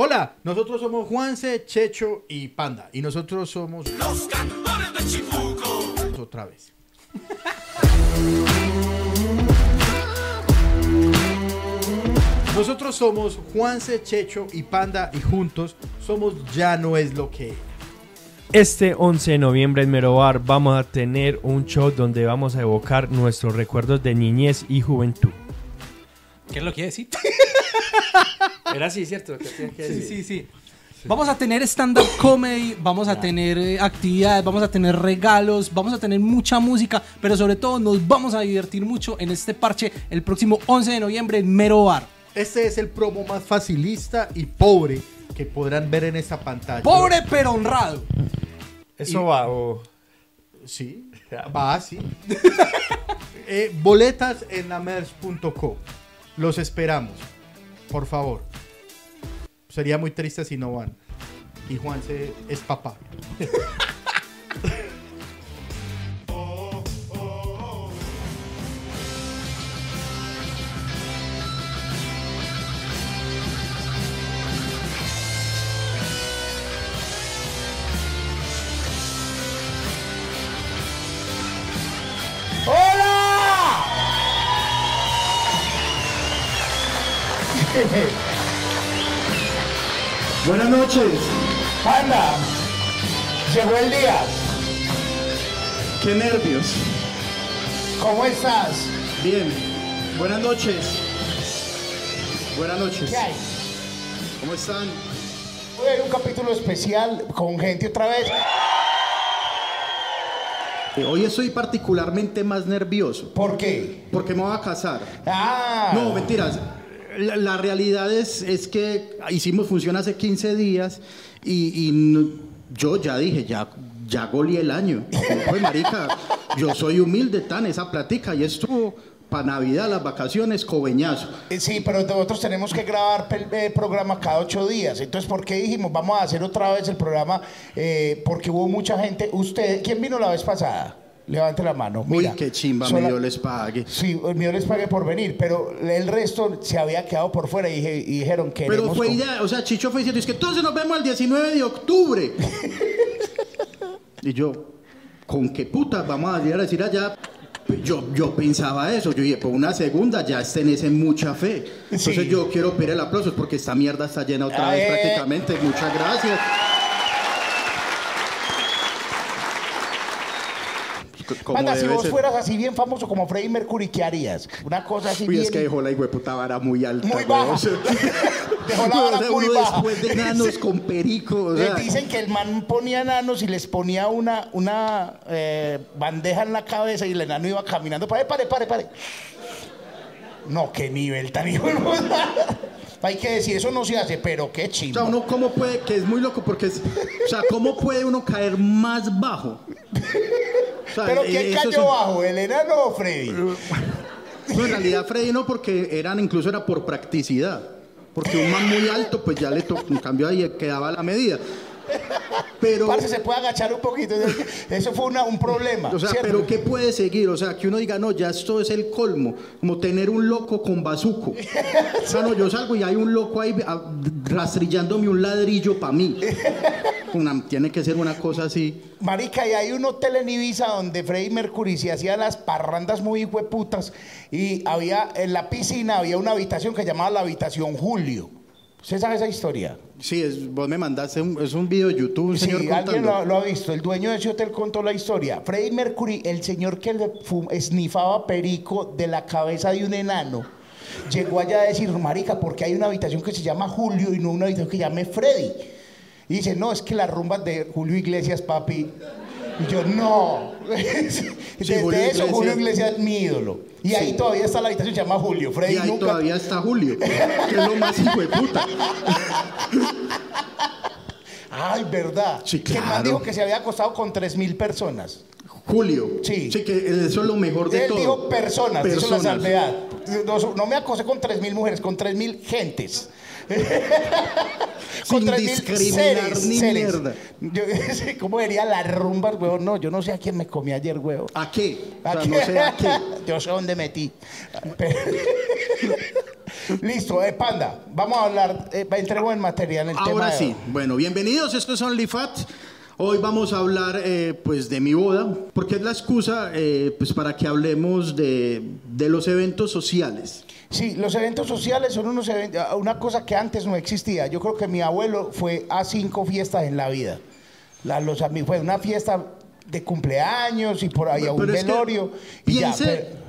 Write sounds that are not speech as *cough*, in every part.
Hola, nosotros somos Juanse, Checho y Panda. Y nosotros somos... Los cantores de Chifuco. Otra vez. Nosotros somos Juanse, Checho y Panda y juntos somos Ya no es lo que era. Este 11 de noviembre en Merobar vamos a tener un show donde vamos a evocar nuestros recuerdos de niñez y juventud. ¿Qué es lo que decir? *laughs* Era así, ¿cierto? Sí, sí, sí. Vamos a tener stand-up comedy, vamos a tener eh, actividades, vamos a tener regalos, vamos a tener mucha música, pero sobre todo nos vamos a divertir mucho en este parche el próximo 11 de noviembre en Mero Bar. Este es el promo más facilista y pobre que podrán ver en esta pantalla. Pobre pero honrado. Eso va, o... Sí, va así. *laughs* Eh, boletas en lamers.co. Los esperamos. Por favor. Sería muy triste si no van. Y Juanse es papá. *laughs* Buenas noches. Panda. Llegó el día. Qué nervios. ¿Cómo estás? Bien. Buenas noches. Buenas noches. ¿Qué hay? ¿Cómo están? Hoy hay un capítulo especial con gente otra vez. Eh, Hoy estoy particularmente más nervioso. ¿Por qué? Porque me voy a casar. Ah. No, mentiras. La, la realidad es, es que hicimos función hace 15 días y, y yo ya dije, ya, ya goleé el año. Pues, marica, yo soy humilde tan esa platica y estuvo para Navidad, las vacaciones, cobeñazo. Eh, Sí, pero nosotros tenemos que grabar pel- eh, programa cada ocho días. Entonces, ¿por qué dijimos vamos a hacer otra vez el programa? Eh, porque hubo mucha gente. ¿Usted, quién vino la vez pasada? Levante la mano. Uy, Mira, qué chimba, sola- mi Dios les pague. Sí, el mío les pagué por venir, pero el resto se había quedado por fuera y, dije- y dijeron que. Pero fue idea, o sea, Chicho fue diciendo, es que entonces nos vemos el 19 de octubre. *laughs* y yo, ¿con qué putas vamos a ir a decir allá? Yo, yo pensaba eso, yo dije, por una segunda ya estén ese mucha fe. Entonces Sí. yo quiero pedir el aplauso porque esta mierda está llena otra vez Eh. prácticamente. Muchas gracias. Panda, si vos ser. fueras así bien famoso como Freddie Mercury, ¿qué harías? Una cosa así Uy, bien... es que dejó la hijueputa vara muy alta. Muy baja. *laughs* Dejó la vara o sea, muy baja. después de nanos *laughs* con perico. o sea, dicen que el man ponía enanos y les ponía una, una eh, bandeja en la cabeza y el enano iba caminando. Pare, pare, pare, pare. No, qué nivel tan hijo. Hay que decir, eso no se hace, pero qué O sea, uno cómo puede, que es muy loco porque es, o sea, cómo puede uno caer más bajo. O sea, Pero eh, ¿quién cayó bajo? ¿El enano o Freddy? *laughs* No, en realidad Freddy no, porque eran, incluso era por practicidad. Porque un man muy alto, pues ya le tocó, en cambio ahí quedaba la medida. Pero, Parce, se puede agachar un poquito. Eso fue una- un problema. o sea, ¿cierto? pero ¿qué puede seguir? O sea, que uno diga, no, ya esto es el colmo. Como tener un loco con bazuco. O sea, no, yo salgo y hay un loco ahí ah, rastrillándome un ladrillo para mí. Una- tiene que ser una cosa así. Marica, y hay un hotel en Ibiza donde Freddie Mercury se hacía las parrandas muy hueputas y había en la piscina había una habitación que llamaba la habitación Julio. ¿Usted sabe esa historia? Sí, es- vos me mandaste, un, es un video de YouTube, un Sí, señor alguien lo, lo ha visto. El dueño de ese hotel contó la historia. Freddie Mercury, el señor que le fu- esnifaba perico de la cabeza de un enano, llegó allá a decir, marica, porque hay una habitación que se llama Julio y no una habitación que se llame Freddy. Y dice, no, es que las rumbas de Julio Iglesias, papi. Y yo, no. *laughs* Desde Julio eso, Iglesias. Julio Iglesias es mi ídolo. Y ahí todavía está la habitación, se llama Julio. Freddy Y ahí nunca... todavía está Julio, *laughs* que es lo más hijo de puta. Ay, verdad. Sí, Que el man claro. dijo que se había acostado con tres mil personas. Julio. Sí. que eso es lo mejor de Él todo. dijo personas, hizo la Personas. salvedad. No, no me acosé con tres mil mujeres, con tres mil gentes. *laughs* Sin 3.000 discriminar ni mierda. Yo, *laughs* ¿Cómo diría las rumbas, weón? No, yo no sé a quién me comí ayer, weón. ¿A qué? O ¿A sea, qué? no sé a qué. *laughs* Yo sé dónde metí. Pero, Listo, eh, Panda, vamos a hablar, eh, entremos en materia en el tema. Ahora sí, bueno, bienvenidos, esto es OnlyFat. Hoy vamos a hablar eh, pues de mi boda, porque es la excusa eh, pues para que hablemos de, de los eventos sociales. Sí, los eventos sociales son unos eventos, una cosa que antes no existía. Yo creo que mi abuelo fue a cinco fiestas en la vida. La- los fue una fiesta de cumpleaños y por ahí a un Pero es que velorio.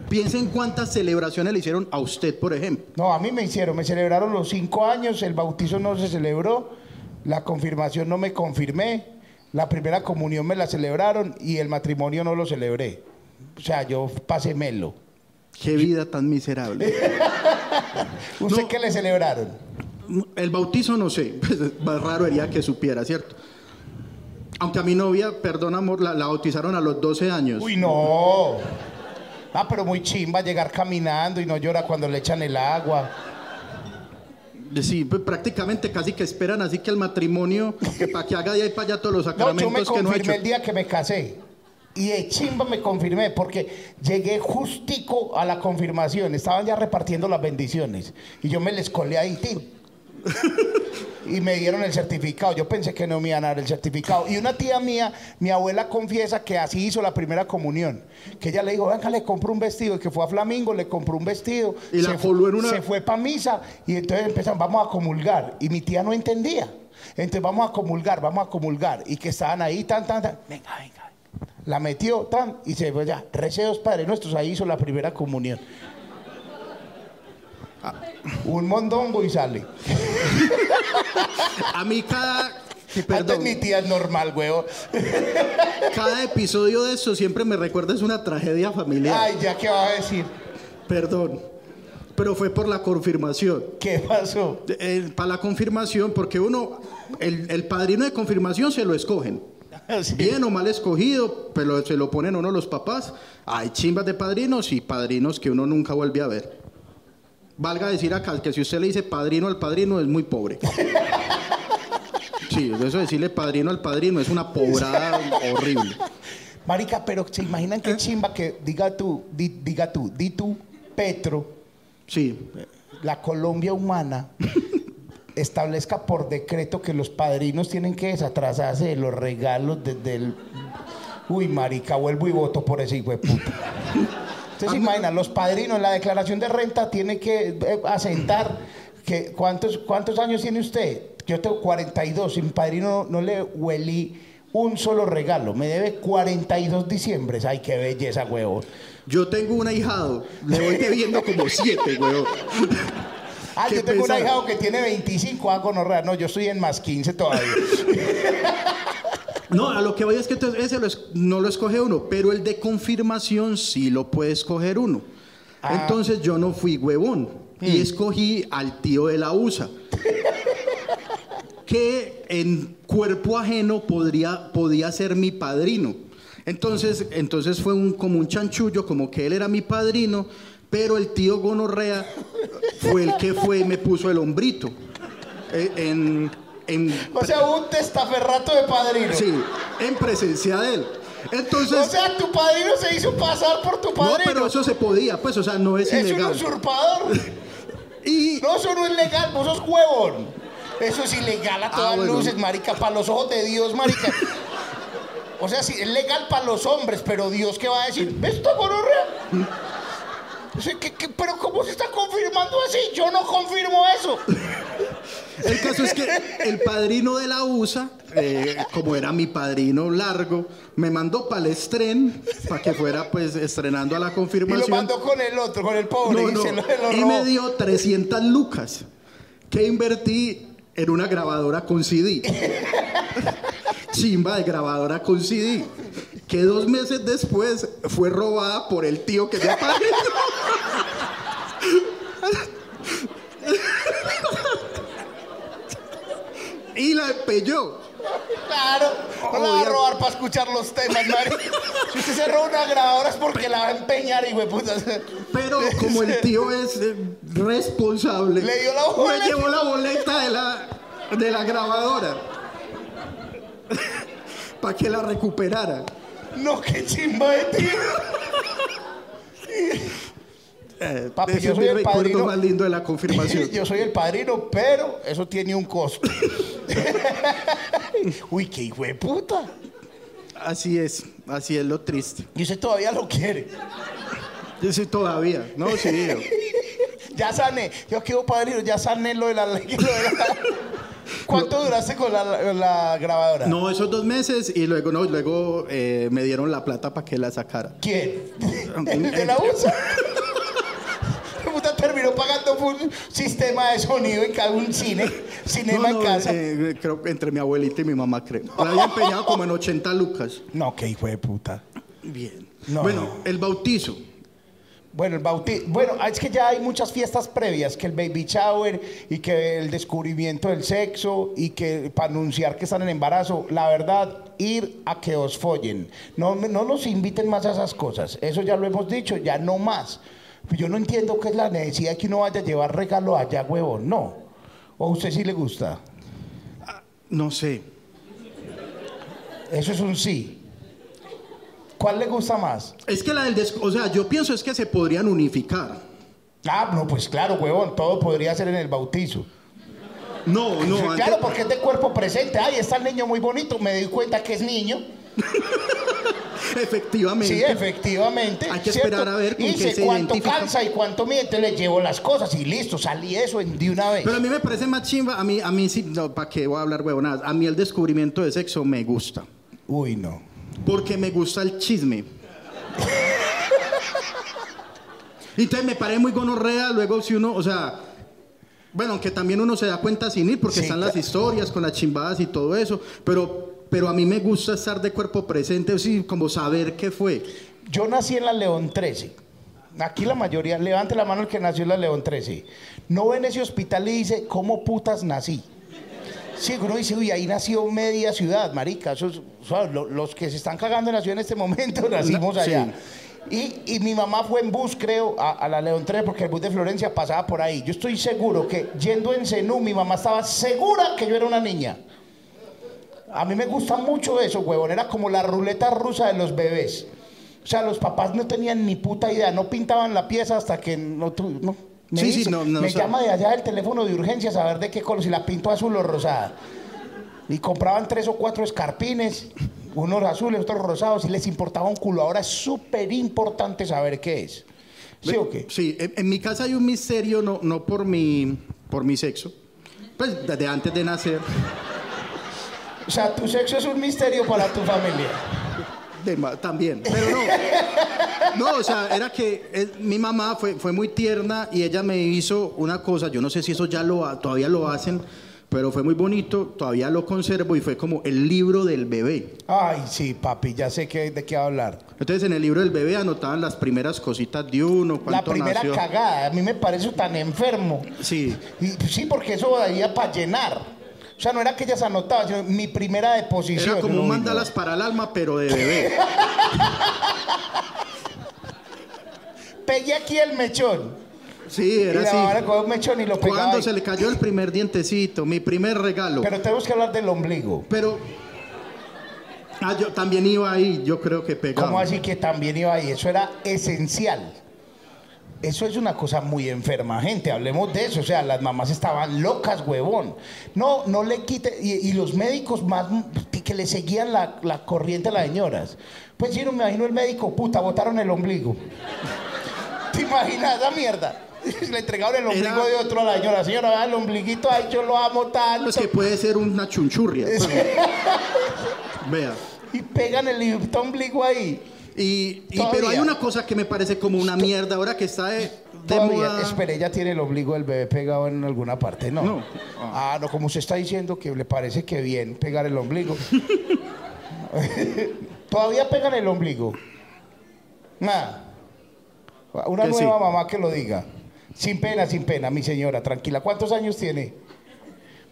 piense en cuántas celebraciones le hicieron a usted, por ejemplo. no, a mí me hicieron, me celebraron los cinco años, el bautizo no se celebró, la confirmación no me confirmé, la primera comunión me la celebraron y el matrimonio no lo celebré. O sea, yo pasé melo. Qué vida tan miserable. *laughs* ¿Usted No. qué le celebraron? El bautizo no sé, *laughs* pues, más raro sería que supiera, ¿cierto? Aunque a mi novia, perdón amor, la, la bautizaron a los 12 años. Uy, no. Ah, pero muy chimba llegar caminando y no llora cuando le echan el agua. Sí, pues, prácticamente casi que esperan así que el matrimonio, *laughs* que para que haga de ahí para allá todos los No, yo me sacramentos que no hecho. el día que me casé. Y de chimba me confirmé porque llegué justico a la confirmación. Estaban ya repartiendo las bendiciones. Y yo me les colé ahí, tin. Y me dieron el certificado. Yo pensé que no me iban a dar el certificado. Y una tía mía, mi abuela confiesa que así hizo la primera comunión. Que ella le dijo, venga, le compro un vestido. Y que fue a Flamingo, le compró un vestido. Y la se, fu- coló en una- se fue para misa. Y entonces empezamos, vamos a comulgar. Y mi tía no entendía. Entonces vamos a comulgar, vamos a comulgar. Y que estaban ahí, tan, tan, tan. Venga, venga. La metió, tan, y se fue ya. Receos Padre Nuestros, ahí hizo la primera comunión. Ah, Un mondongo y sale. *laughs* A mí cada, sí, perdón, mi tía es normal, huevo. *laughs* cada episodio de eso siempre me recuerda es una tragedia familiar. Ay, ya qué va a decir. Perdón. Pero fue por la confirmación. ¿Qué pasó? Eh, para la confirmación, porque uno, el, el padrino de confirmación se lo escogen. *laughs* Sí. Bien o mal escogido, pero se lo ponen uno los papás. Hay chimbas de padrinos y padrinos que uno nunca vuelve a ver. Valga decir acá que si usted le dice padrino al padrino es muy pobre. Sí, eso de decirle padrino al padrino es una pobrada horrible. Marica, pero se imaginan ¿Eh? qué chimba que diga tú, di- diga tú, di tú, Petro, Sí, la Colombia humana establezca por decreto que los padrinos tienen que desatrasarse de los regalos desde el... Uy, marica, vuelvo y voto por ese hijo de puta. Ustedes se imaginan, los padrinos la declaración de renta tienen que eh, asentar que ¿cuántos, ¿cuántos años tiene usted? Yo tengo 42 y mi padrino no, no le huelí un solo regalo. Me debe 42 diciembres. Ay, qué belleza, huevo. yo tengo un ahijado, le voy debiendo como siete, weón. Ah, yo tengo un ahijado que tiene 25, ah, gonorrea. No, yo estoy en más 15 todavía. *laughs* No, a lo que voy es que entonces ese lo es- no lo escoge uno, pero el de confirmación sí lo puede escoger uno. Ah. Entonces yo no fui huevón y escogí al tío de la USA. que en cuerpo ajeno podría, podía ser mi padrino. Entonces, entonces fue un, como un chanchullo, como que él era mi padrino, pero el tío Gonorrea fue el que fue y me puso el hombrito. Eh, En, en- O sea, un testaferrato de padrino. Sí, en presencia de él. Entonces, O sea, tu padrino se hizo pasar por tu no, padrino. pero eso se podía, pues, o sea, no es, es un ilegal. usurpador. *laughs* Y No, eso no es legal, vos sos huevón. Eso es ilegal a todas Ah, bueno. luces, marica, para los ojos de Dios, marica. *laughs* O sea, sí, es legal para los hombres, pero Dios, ¿qué va a decir? ¿Ves esta gonorrea? O sea, ¿qué- qué- pero ¿cómo se está confirmando así? Yo no confirmo eso. *laughs* el caso es que el padrino de la USA, eh, como era mi padrino largo, me mandó para el estren, para que fuera pues estrenando a la Y lo confirmación. mandó con el otro, con el pobre, No, y no, se lo, se lo y me dio 300 lucas que invertí en una grabadora con CD. *laughs* Chimba de grabadora con CD. Que dos meses después fue robada por el tío que me apareció. y la empelló. Claro, no la va a robar para escuchar los temas, marica. Si usted se roba una grabadora es porque la va a empeñar, y puta. Pero como el tío es responsable, Le dio la me boleta. llevó la boleta de la, de la grabadora para que la recuperara. No, qué chimba de tío. Eh, Papi, yo soy el padrino. más lindo de la *laughs* confirmación. Yo soy el padrino, pero eso tiene un costo. *laughs* Uy, qué hijo de puta. Así es, así es lo triste. Y usted todavía lo quiere. Yo sí todavía, no, sí. *laughs* Ya sané. Yo quiero padrino, ya sané lo de la... lo de la- ¿Cuánto duraste con la, la grabadora? No, esos dos meses y luego, no, luego eh, me dieron la plata para que la sacara. ¿Quién? ¿El *laughs* de la USA? *laughs* Puta terminó pagando un sistema de sonido en cada un cine, cinema No, no, en casa. eh, creo que entre mi abuelita y mi mamá, creo. La había empeñado como en 80 lucas. No, qué hijo de puta. Bien. No. Bueno, el bautizo. Bueno, el bautismo. Bueno, es que ya hay muchas fiestas previas, que el baby shower y que el descubrimiento del sexo y que para anunciar que están en embarazo. La verdad, ir a que os follen. No, no nos inviten más a esas cosas. Eso ya lo hemos dicho, ya no más. Yo no entiendo qué es la necesidad de que uno vaya a llevar regalo allá, huevón. No. ¿O a usted sí le gusta? No sé. Eso es un sí. ¿Cuál le gusta más? Es que la del des- o sea, yo pienso es que se podrían unificar. Ah, no, pues claro, huevón, todo podría ser en el bautizo. No, no, *laughs* antes- claro, porque es de cuerpo presente. Ay, está el niño muy bonito, me doy cuenta que es niño. *laughs* efectivamente. Sí, efectivamente. Hay que ¿cierto? esperar a ver con y qué se cuánto identifica. calza y cuánto miente, le llevo las cosas y listo, salí eso en- de una vez. Pero a mí me parece más chimba, a mí, a mí sí, no, ¿para qué voy a hablar huevonadas? A mí el descubrimiento de sexo me gusta. Uy, no. Porque me gusta el chisme. Entonces me parece muy gonorrea, luego si uno, o sea, bueno, aunque también uno se da cuenta sin ir, porque Sí, están las claro. historias con las chimbadas y todo eso, pero, pero a mí me gusta estar de cuerpo presente, así como saber qué fue. Yo nací en la León 13. Aquí la mayoría, levante la mano el que nació en la León 13. No ve en ese hospital y dice, ¿cómo putas nací? Sí, uno dice, uy, ahí nació media ciudad, marica. Eso es- o sea, lo- los que se están cagando en la ciudad en este momento *laughs* nacimos Sí. allá. Y, y mi mamá fue en bus, creo, a, a la León 13 porque el bus de Florencia pasaba por ahí. Yo estoy seguro que yendo en Zenú, mi mamá estaba segura que yo era una niña. A mí me gusta mucho eso, huevón. Era como la ruleta rusa de los bebés. O sea, los papás no tenían ni puta idea, no pintaban la pieza hasta que no... no. Me, Sí, sí, dice- no, no, me llama de allá del teléfono de urgencias a ver de qué color, si la pinto azul o rosada. Y compraban tres o cuatro escarpines, unos azules, otros rosados, y les importaba un culo. Ahora es súper importante saber qué es. ¿Sí o qué? Sí, en, en mi casa hay un misterio, no, no por mi, por mi sexo, pues desde antes de nacer. O sea, tu sexo es un misterio para tu familia. De también, pero no. No, o sea, era que eh, mi mamá fue, fue muy tierna y ella me hizo una cosa, yo no sé si eso ya lo todavía lo hacen, pero fue muy bonito, todavía lo conservo y fue como el libro del bebé. Ay, sí, papi, ya sé que, de qué hablar. Entonces en el libro del bebé anotaban las primeras cositas de uno, La primera nació. cagada, a mí me parece tan enfermo. Sí, Y, sí, porque eso daría para llenar. O sea, no era que ellas anotaban, sino mi primera deposición. era como no. mandalas para el alma, pero de bebé. *laughs* Pegué aquí el mechón. Sí, era así. cogió un mechón y lo pegaba. Cuando ahí. se le cayó el primer dientecito, mi primer regalo. Pero tenemos que hablar del ombligo. Pero. Ah, yo también iba ahí, yo creo que pegaba. ¿Cómo así que también iba ahí? Eso era esencial. Eso es una cosa muy enferma, gente. Hablemos de eso. O sea, las mamás estaban locas, huevón. No, no le quite. Y, y los médicos más que- le seguían la, la corriente a las señoras. Pues yo no me imagino el médico, puta, botaron el ombligo. *laughs* ¿Te imaginas esa mierda? *laughs* Le entregaron el ombligo Era- de otro a la señora. Señora, vea el ombliguito, ay, yo lo amo tanto. Pues que puede ser una chunchurria. *laughs* Vea. Y pegan el ombligo ahí. Y, pero hay una cosa que me parece como una mierda ahora que está de, de moda. ella tiene el ombligo del bebé pegado en alguna parte, ¿no? No. Ah, no, como usted está diciendo que le parece que bien pegar el ombligo. *laughs* Todavía pegan el ombligo. Nada. Una Que sí. nueva mamá que lo diga. Sin pena, sin pena, mi señora, tranquila. ¿Cuántos años tiene?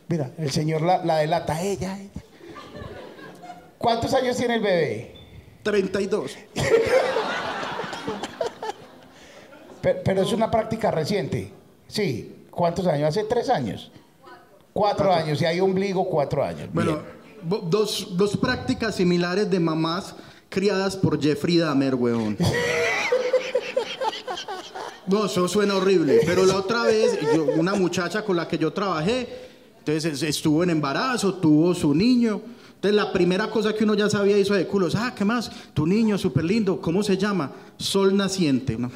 Mira, el señor la, la delata, ella, ella. ¿Cuántos años tiene el bebé? 32. Pero, pero es una práctica reciente. Sí. ¿Cuántos años? Hace tres años. Cuatro, años. Y hay ombligo, cuatro años. Bueno, dos, dos prácticas similares de mamás criadas por Jeffrey Dahmer, weón. No, eso suena horrible. Pero la otra vez, yo- una muchacha con la que yo trabajé, entonces es- estuvo en embarazo, tuvo su niño. Entonces la primera cosa que uno ya sabía hizo de culos, ah, ¿qué más? Tu niño, súper lindo, ¿cómo se llama? Sol naciente. ¿no?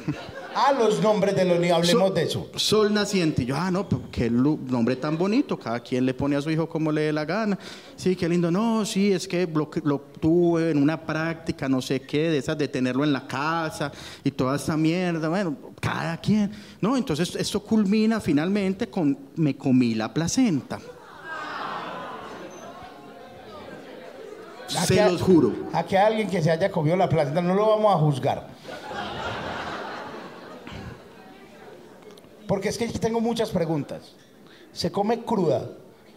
Ah, los nombres de los ni hablemos Sol- de eso. Sol naciente. Y yo, ah, no, pues, qué nombre tan bonito. Cada quien le pone a su hijo como le dé la gana. Sí, qué lindo. No, sí, es que lo, lo tuve en una práctica, no sé qué, de esas de tenerlo en la casa y toda esta mierda. Bueno, cada quien. No, entonces esto culmina finalmente con me comí la placenta. Se los juro. A alguien que se haya comido la placenta no lo vamos a juzgar. Porque es que tengo muchas preguntas. ¿Se come cruda?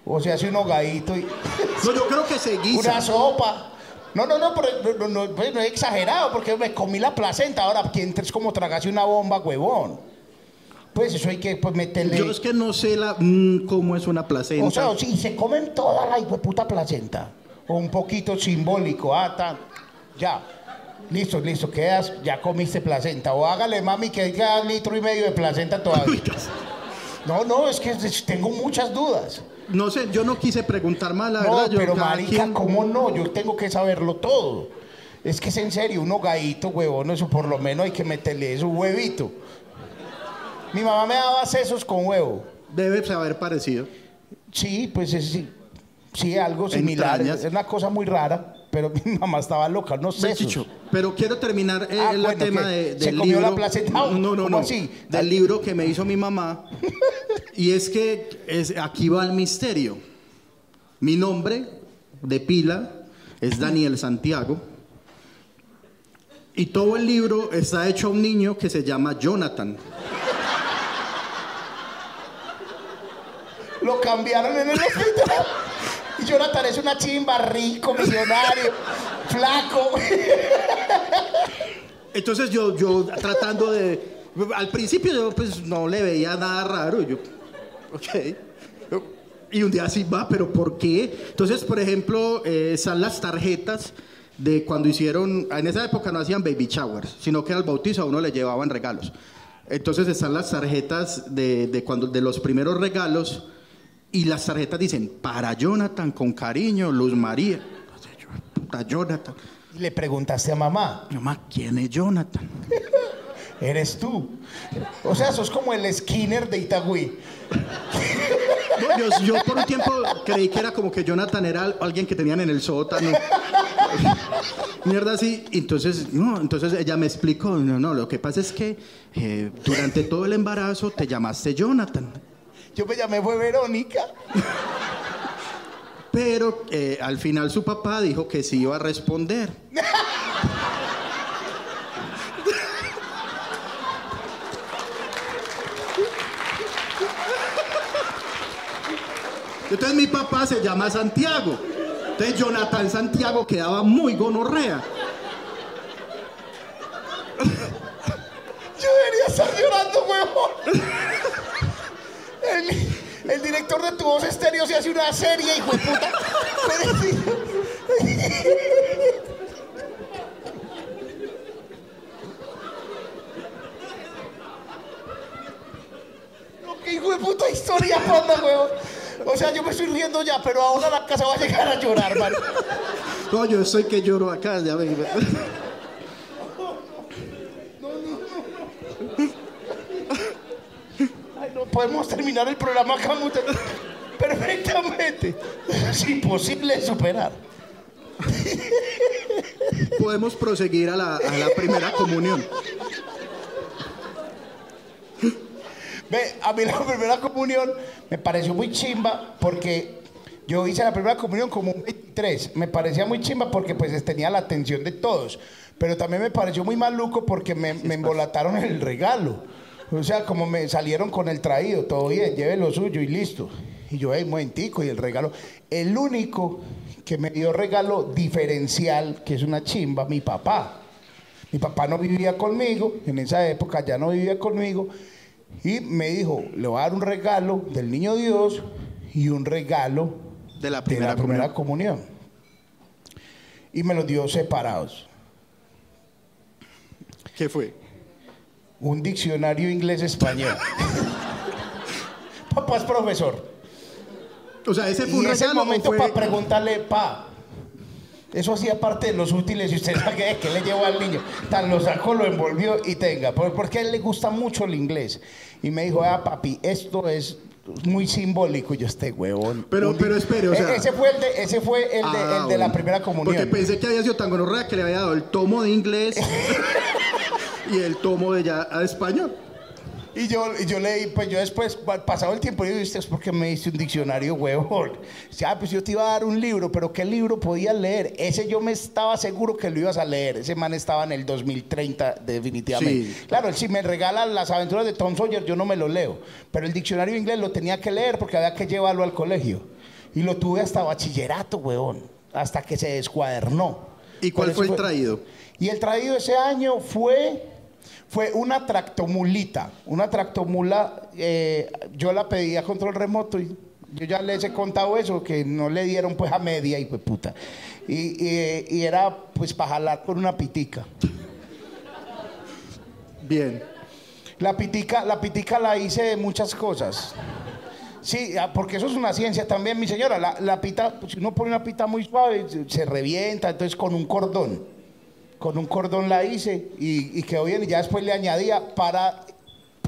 ¿O se hace un hogadito y *laughs* No, yo creo que se guisa. una sopa? No, no, no, pero no, no, pues no he exagerado porque me comí la placenta. Ahora, ¿quién es como tragase una bomba, huevón? Pues eso hay que pues, meterle... Yo es que no sé la, mm, cómo es una placenta. O sea, si se comen toda la puta placenta. O un poquito simbólico. Ah, tan. Ya. Listo, listo. Quedas, ya comiste placenta. O hágale, mami, que queda litro y medio de placenta todavía. *laughs* No, no, es que tengo muchas dudas. No sé, yo no quise preguntar más, la no, verdad. Yo, pero marica, quien- ¿cómo no? Yo tengo que saberlo todo. Es que es en serio, un hogadito, huevón, eso por lo menos hay que meterle eso, un huevito. Mi mamá me daba sesos con huevo. Debe haber parecido. Sí, pues es, sí, sí, algo similar. Entrañas. Es una cosa muy rara, pero *laughs* mi mamá estaba loca, no sé. Chicho, pero quiero terminar eh, Ah, el bueno, tema de- ¿Se del comió libro. la placenta? No, no, no, ¿Cómo no. así? Del libro que me hizo mi mamá. *laughs* y es que es, aquí va el misterio. Mi nombre de pila es Daniel Santiago. Y todo el libro está hecho a un niño que se llama Jonathan. Lo cambiaron en el hospital. *laughs* Y Jonathan es una chimba, rico, millonario, flaco. Entonces yo, yo tratando de... Al principio yo pues no le veía nada raro. Yo, ok. Y un día así va, pero ¿por qué? Entonces, por ejemplo, eh, están las tarjetas de cuando hicieron... En esa época no hacían baby showers, sino que al bautizo a uno le llevaban regalos. Entonces están las tarjetas de, de cuando, de los primeros regalos y las tarjetas dicen, para Jonathan, con cariño, Luz María. Puta Jonathan. Y le preguntaste a mamá, mamá, ¿quién es Jonathan? *laughs* eres tú. O sea, sos como el Skinner de Itagüí. No, yo, yo por un tiempo creí que era como que Jonathan era alguien que tenían en el sótano. *laughs* Mierda así. Entonces, no, entonces ella me explicó, no, no, lo que pasa es que eh, durante todo el embarazo te llamaste Jonathan. Yo me llamé fue Verónica. Pero eh, al final su papá dijo que sí iba a responder. Entonces mi papá se llama Santiago. Entonces Jonathan Santiago quedaba muy gonorrea. Yo debería estar llorando, huevón. El, el director de tu voz estéreo se hace una serie, hijo de puta. No, qué hijo de puta historia, panda, huevón. O sea, yo me estoy riendo ya, pero ahora la casa va a llegar a llorar, man. No, yo soy que lloro acá, ya ve. Ay, no podemos terminar el programa acá perfectamente. Es imposible superar. Podemos proseguir a la, a la primera comunión. Ve, a mí la primera comunión me pareció muy chimba porque yo hice la primera comunión como un 23. Me parecía muy chimba porque pues tenía la atención de todos. Pero también me pareció muy maluco porque me, me embolataron el regalo. O sea, como me salieron con el traído, todo bien, lleve lo suyo y listo. Y yo, hey, momentico, y el regalo. El único que me dio regalo diferencial, que es una chimba, mi papá. Mi papá no vivía conmigo, en esa época ya no vivía conmigo, y me dijo, le voy a dar un regalo del niño Dios y un regalo De la de primera la primera comunión. Y me los dio separados. ¿Qué fue? Un diccionario inglés-español. *laughs* Papá es profesor. O sea, ese fue un Y es regalo. momento fue- para preguntarle, pa, eso hacía parte de los útiles y usted sabe que le llevó al niño. Tan lo sacó, lo envolvió y tenga. Por- Porque a él le gusta mucho el inglés. Y me dijo, ah, papi, esto es muy simbólico. Y yo, este huevón. Pero- pero espere, o E- sea- ese fue el de, ese fue el de, Ah, el de la bueno. primera comunión. Porque pensé que había sido tan gonorrea que le había dado el tomo de inglés *laughs* y el tomo de ya a español. Y yo, y yo leí, pues yo después, pa- pasado el tiempo, yo dije, ¿usted es porque me diste un diccionario, huevón? Dice, ah, pues yo te iba a dar un libro, pero ¿qué libro podías leer? Ese yo me estaba seguro que lo ibas a leer. Ese man estaba en el 2030, definitivamente. Sí. Claro, si me regalan las aventuras de Tom Sawyer, yo no me lo leo. Pero el diccionario inglés lo tenía que leer porque había que llevarlo al colegio. Y lo tuve hasta bachillerato, huevón. Hasta que se descuadernó. ¿Y cuál fue el traído? y el traído ese año fue, fue una tractomulita. Una tractomula, eh, yo la pedí a control remoto y yo ya les he contado eso, que no le dieron pues a media y pues puta. Y, y- y era pues para jalar con una pitica. Bien. La pitica, la pitica la hice de muchas cosas. Sí, ah, porque eso es una ciencia también, mi señora. La, la pita, pues, si uno pone una pita muy suave, se, se revienta, entonces con un cordón. Con un cordón la hice y, y quedó bien. Y ya después le añadía para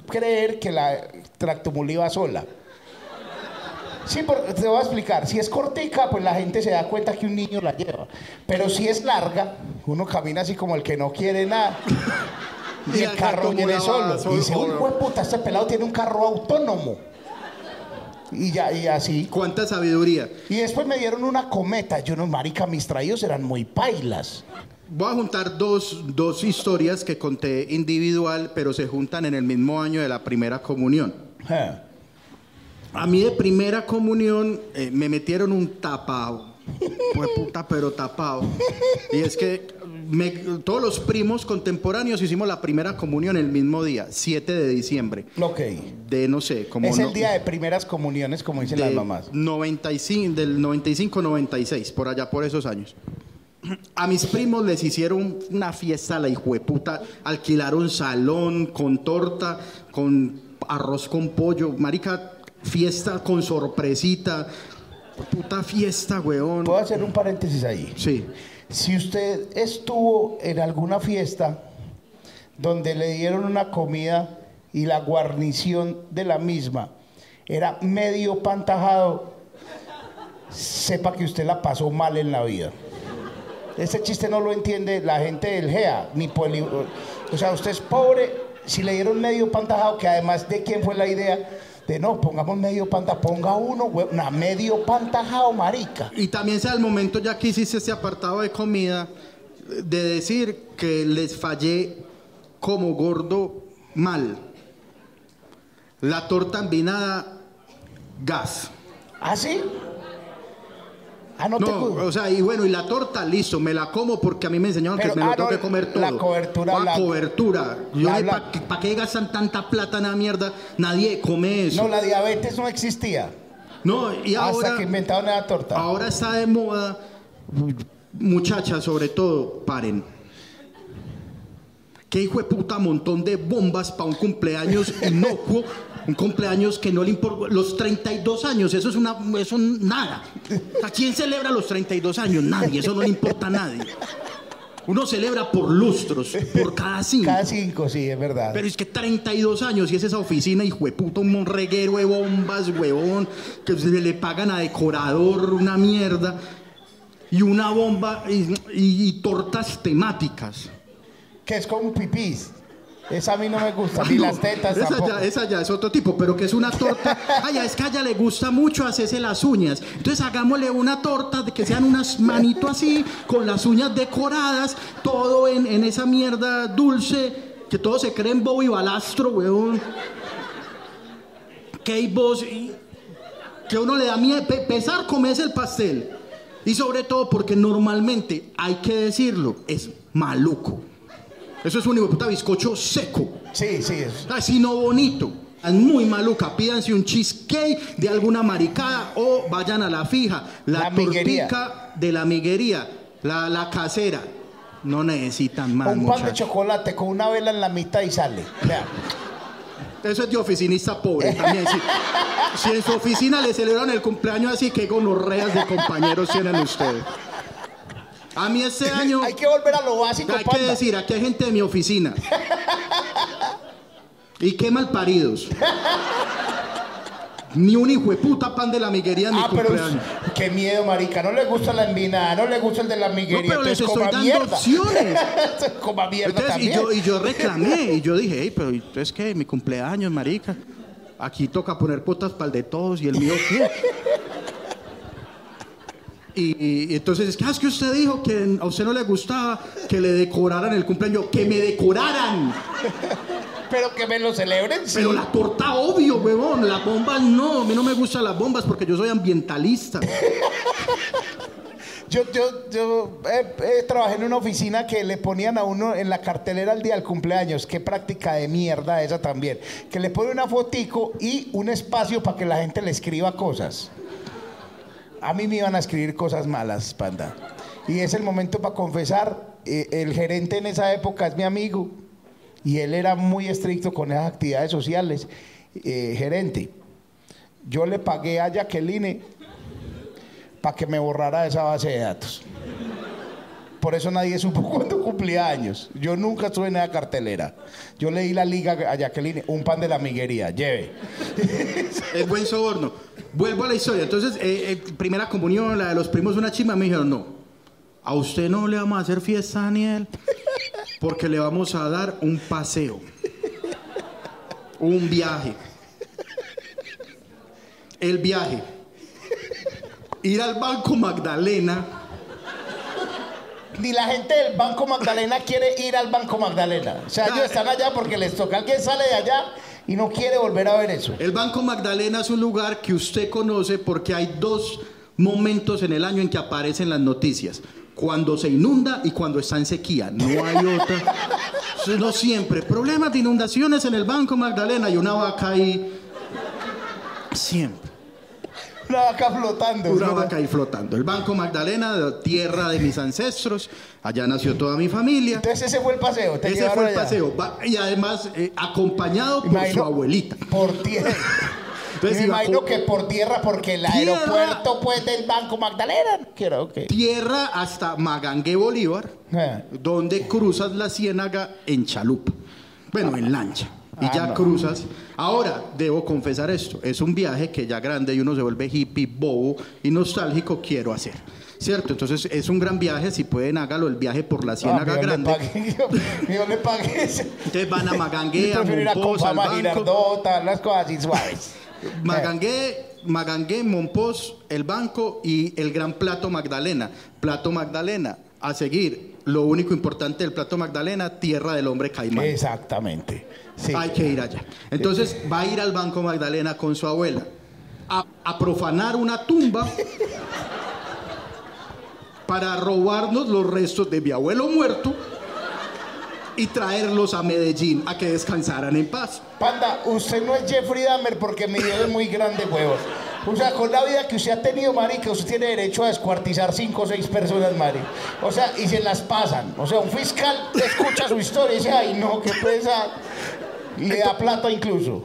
creer que la tractomula iba sola. Sí, pero te voy a explicar. Si es cortica, pues la gente se da cuenta que un niño la lleva. Pero si es larga, uno camina así como el que no quiere nada. Y *laughs* Y el carro viene solo. Y dice, uy, güey, puta, este pelado tiene un carro autónomo. Y ya, y así. ¿Cuánta sabiduría? Y después me dieron una cometa. Yo no, marica, mis traídos eran muy pailas. Voy a juntar dos, dos historias que conté individual, pero se juntan en el mismo año de la primera comunión. A mí de primera comunión eh, me metieron un tapado. Pues puta, pero tapado. Y es que me- todos los primos contemporáneos hicimos la primera comunión el mismo día, 7 de diciembre. Ok. De no sé, como. es no- el día de primeras comuniones, como dicen las mamás. 95, del 95-96, por allá, por esos años. A mis primos les hicieron una fiesta, la hijueputa, alquilaron salón con torta, con arroz con pollo, marica, fiesta con sorpresita, puta fiesta, weón. ¿Puedo hacer un paréntesis ahí? Sí. Si usted estuvo en alguna fiesta donde le dieron una comida y la guarnición de la misma era medio pantajado, sepa que usted la pasó mal en la vida. Ese chiste no lo entiende la gente del GEA, ni poli... O sea, usted es pobre si le dieron medio pantajado, que además de quién fue la idea de no, pongamos medio pantajado, ponga uno, güey, una medio pantajado, marica. Y también sea el momento, ya que hiciste este apartado de comida, de decir que les fallé como gordo mal. La torta envinada, gas. ¿Ah, sí? Ah, no, te No, gu- o sea, y bueno, y la torta, listo, me la como porque a mí me enseñaron Pero, que me lo ah, tengo no, que comer todo. la cobertura, La la- cobertura. Yo, la- la- ¿para qué, pa' qué gastan tanta plata en la mierda? Nadie come eso. No, la diabetes no existía. No, y hasta ahora, que inventaron la torta. ahora está de moda, muchachas sobre todo, paren. Qué hijo de puta montón de bombas para un cumpleaños inocuo, un cumpleaños que no le importa. Los 32 años, eso es una, eso nada. ¿A quién celebra los 32 años? Nadie, eso no le importa a nadie. Uno celebra por lustros, por cada cinco. Cada cinco, sí, es verdad. Pero es que 32 años y es esa oficina, hijo de puta, un reguero de bombas, huevón, que se le pagan a decorador una mierda. Y una bomba y, y- y tortas temáticas. Que es con pipís. Esa a mí no me gusta, ni no, las tetas esa tampoco. ya, esa ya es otro tipo, pero que es una torta. Ay, es que a ella le gusta mucho hacerse las uñas. Entonces hagámosle una torta de que sean unas manitos así, con las uñas decoradas, todo en, en esa mierda dulce, que todos se creen bobo y balastro, weón. Que vos y que uno le da miedo, pe- pesar comerse el pastel. Y sobre todo porque normalmente, hay que decirlo, es maluco. Eso es un hijo puta bizcocho seco. Sí, sí. es- Así no bonito. Es muy maluca. Pídanse un cheesecake de alguna maricada o vayan a la fija. La, La tortica de la miguería. La, la casera. No necesitan más, un pan de chocolate con una vela en la mitad y sale. Eso es de oficinista pobre también. Si, si en su oficina le celebran el cumpleaños así, que gonorreas de compañeros tienen ustedes. A mí este *laughs* año, Hay que volver a lo básico, hay que decir, aquí hay gente de mi oficina. *laughs* Y qué malparidos. Ni un hijo de puta pan de la miguería en mi Ah, pero cumpleaños. qué miedo, marica. No le gusta la envinada, no le gusta el de la No, miguería. pero les estoy dando mierda. opciones. *laughs* coma mierda Entonces, y también. yo, y yo reclamé, y yo dije, hey, pero es que mi cumpleaños, marica. Aquí toca poner potas para el de todos y el mío qué. Y, y entonces es que, ah, es que usted dijo que a usted no le gustaba que le decoraran el cumpleaños. ¡Que me decoraran! *laughs* Pero que me lo celebren, sí. Pero la torta, obvio, huevón. Las bombas no. A mí no me gustan las bombas porque yo soy ambientalista. *laughs* Yo, yo, yo eh, eh, trabajé en una oficina que le ponían a uno en la cartelera el día del cumpleaños. Qué práctica de mierda esa también. Que le pone una fotico y un espacio para que la gente le escriba cosas. A mí me iban a escribir cosas malas, panda. Y es el momento para confesar. eh, el gerente en esa época es mi amigo. Y él era muy estricto con esas actividades sociales. Eh, gerente, yo le pagué a Jacqueline para que me borrara esa base de datos. Por eso nadie *laughs* supo cuándo cumplía años. Yo nunca estuve en esa cartelera. Yo leí la liga a Jacqueline, un pan de la miguería, lleve. *laughs* Es buen soborno. Vuelvo a la historia. Entonces, eh, eh, primera comunión, la de los primos, una chima, me dijeron, no, a usted no le vamos a hacer fiesta, Daniel, porque le vamos a dar un paseo, un viaje. El viaje. Ir al Banco Magdalena. Ni la gente del Banco Magdalena quiere ir al Banco Magdalena. O sea, ellos están allá porque les toca. Alguien sale de allá y no quiere volver a ver eso. El Banco Magdalena es un lugar que usted conoce porque hay dos momentos en el año en que aparecen las noticias. Cuando se inunda y cuando está en sequía. No hay otra. No siempre. Problemas de inundaciones en el Banco Magdalena y una vaca ahí. Siempre. Una vaca flotando. Una vaca ahí flotando. El Banco Magdalena, tierra de mis ancestros. Allá nació toda mi familia. Entonces ese fue el paseo. te Ese fue el allá. paseo. Y además eh, acompañado por Imagino- su abuelita. Por tierra. *laughs* Entonces me imagino que por tierra, porque el Tierra. aeropuerto pues del Banco Magdalena. Quiero, ok. Tierra hasta Magangue Bolívar. Ah. donde cruzas la ciénaga en chalupa. Bueno, en lancha. Y Ah, ya no. cruzas. Ahora, debo confesar esto. Es un viaje que ya grande y uno se vuelve hippie, bobo y nostálgico, quiero hacer. ¿Cierto? Entonces es un gran viaje. Si pueden, hágalo el viaje por la Ah, ciénaga le grande. pagué- *laughs* yo, yo le pagué. Entonces van a Magangue, *laughs* Yo a Monpós, al banco. Las cosas así suaves. *laughs* Magangue, Magangue, Monpós, el banco y el gran plato Magdalena. Plato Magdalena. A seguir, lo único importante del plato Magdalena, tierra del hombre caimán. Exactamente. Sí. Hay que ir allá. Entonces va a ir al Banco Magdalena con su abuela a, a profanar una tumba para robarnos los restos de mi abuelo muerto y traerlos a Medellín a que descansaran en paz. Panda, usted no es Jeffrey Dahmer porque dedo es muy grande, huevos. O sea, con la vida que usted ha tenido, marica, usted tiene derecho a descuartizar cinco o seis personas, Mari. O sea, y se las pasan. O sea, un fiscal escucha su historia y dice, ay, no, qué pesa. Y le da plata incluso.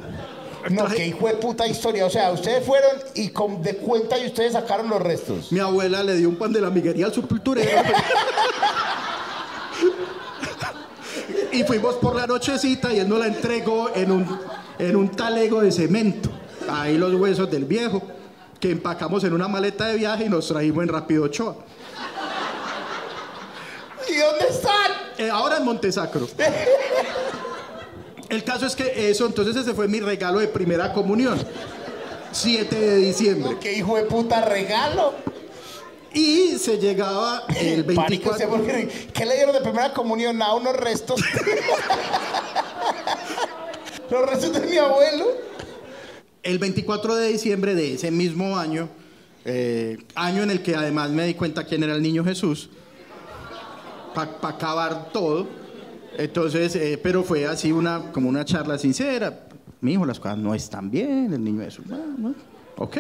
No, qué hijo de puta historia. O sea, ustedes fueron y con, de cuenta y ustedes sacaron los restos. Mi abuela le dio un pan de la miguería al sepulturero. y fuimos por la nochecita y él nos la entregó en un, en un talego de cemento. Ahí los huesos del viejo, que empacamos en una maleta de viaje y nos trajimos en Rápido Ochoa. ¿Y dónde están? Eh, ahora en Montesacro. El caso es que eso, entonces ese fue mi regalo de primera comunión. 7 de diciembre. ¿Qué hijo de puta regalo? Y se llegaba el Pánico, 24. ¿sé por qué? ¿Qué le dieron de primera comunión? A unos restos. *laughs* Los restos de mi abuelo. El 24 de diciembre de ese mismo año, eh, año en el que además me di cuenta quién era el niño Jesús, para acabar todo. Entonces, eh, pero fue así una, como una charla sincera. Mi hijo, las cosas no están bien, el niño Jesús, bueno, ok.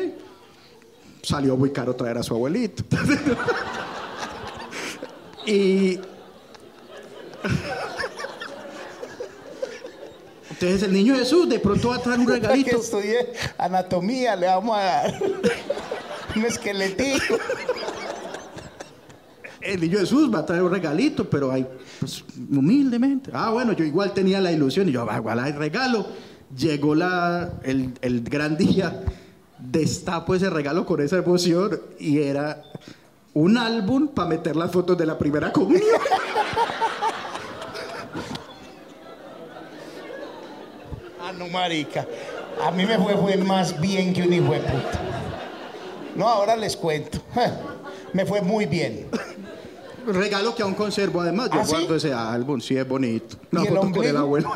Salió muy caro traer a su abuelito. *laughs* y Entonces el niño Jesús de pronto va a traer un *laughs* Para que regalito. estudie anatomía, le vamos a dar *laughs* un esqueletito. El niño Jesús va a traer un regalito, pero hay, pues, humildemente. Ah, bueno, yo igual tenía la ilusión y yo, ah, igual hay regalo. Llegó la, el, el gran día, destapo ese regalo con esa emoción y era un álbum para meter las fotos de la primera comunión. *laughs* Ah, no, marica. A mí me fue, fue más bien que un hijo de puta. No, ahora les cuento. *laughs* Me fue muy bien. Regalo que aún conservo, además. Yo ¿Ah, sí? guardo ese álbum, sí es bonito. Una ¿Y el foto con el abuelo.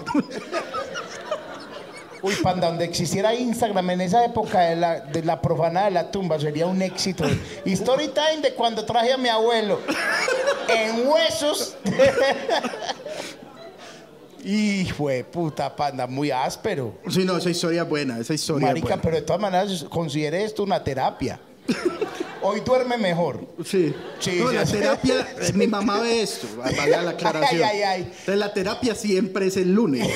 Uy, panda, donde existiera Instagram en esa época de la, de la profanada de la tumba sería un éxito. Story time de cuando traje a mi abuelo en huesos. *laughs* Hijo de puta, panda, muy áspero. Sí, no, esa historia es buena, esa historia Marica, buena. pero de todas maneras considere esto una terapia. Hoy duerme mejor. Sí. Sí, No, la terapia, eh, mi mamá ve esto, *laughs* vale la aclaración. Ay, ay, ay. Entonces, la terapia siempre es el lunes.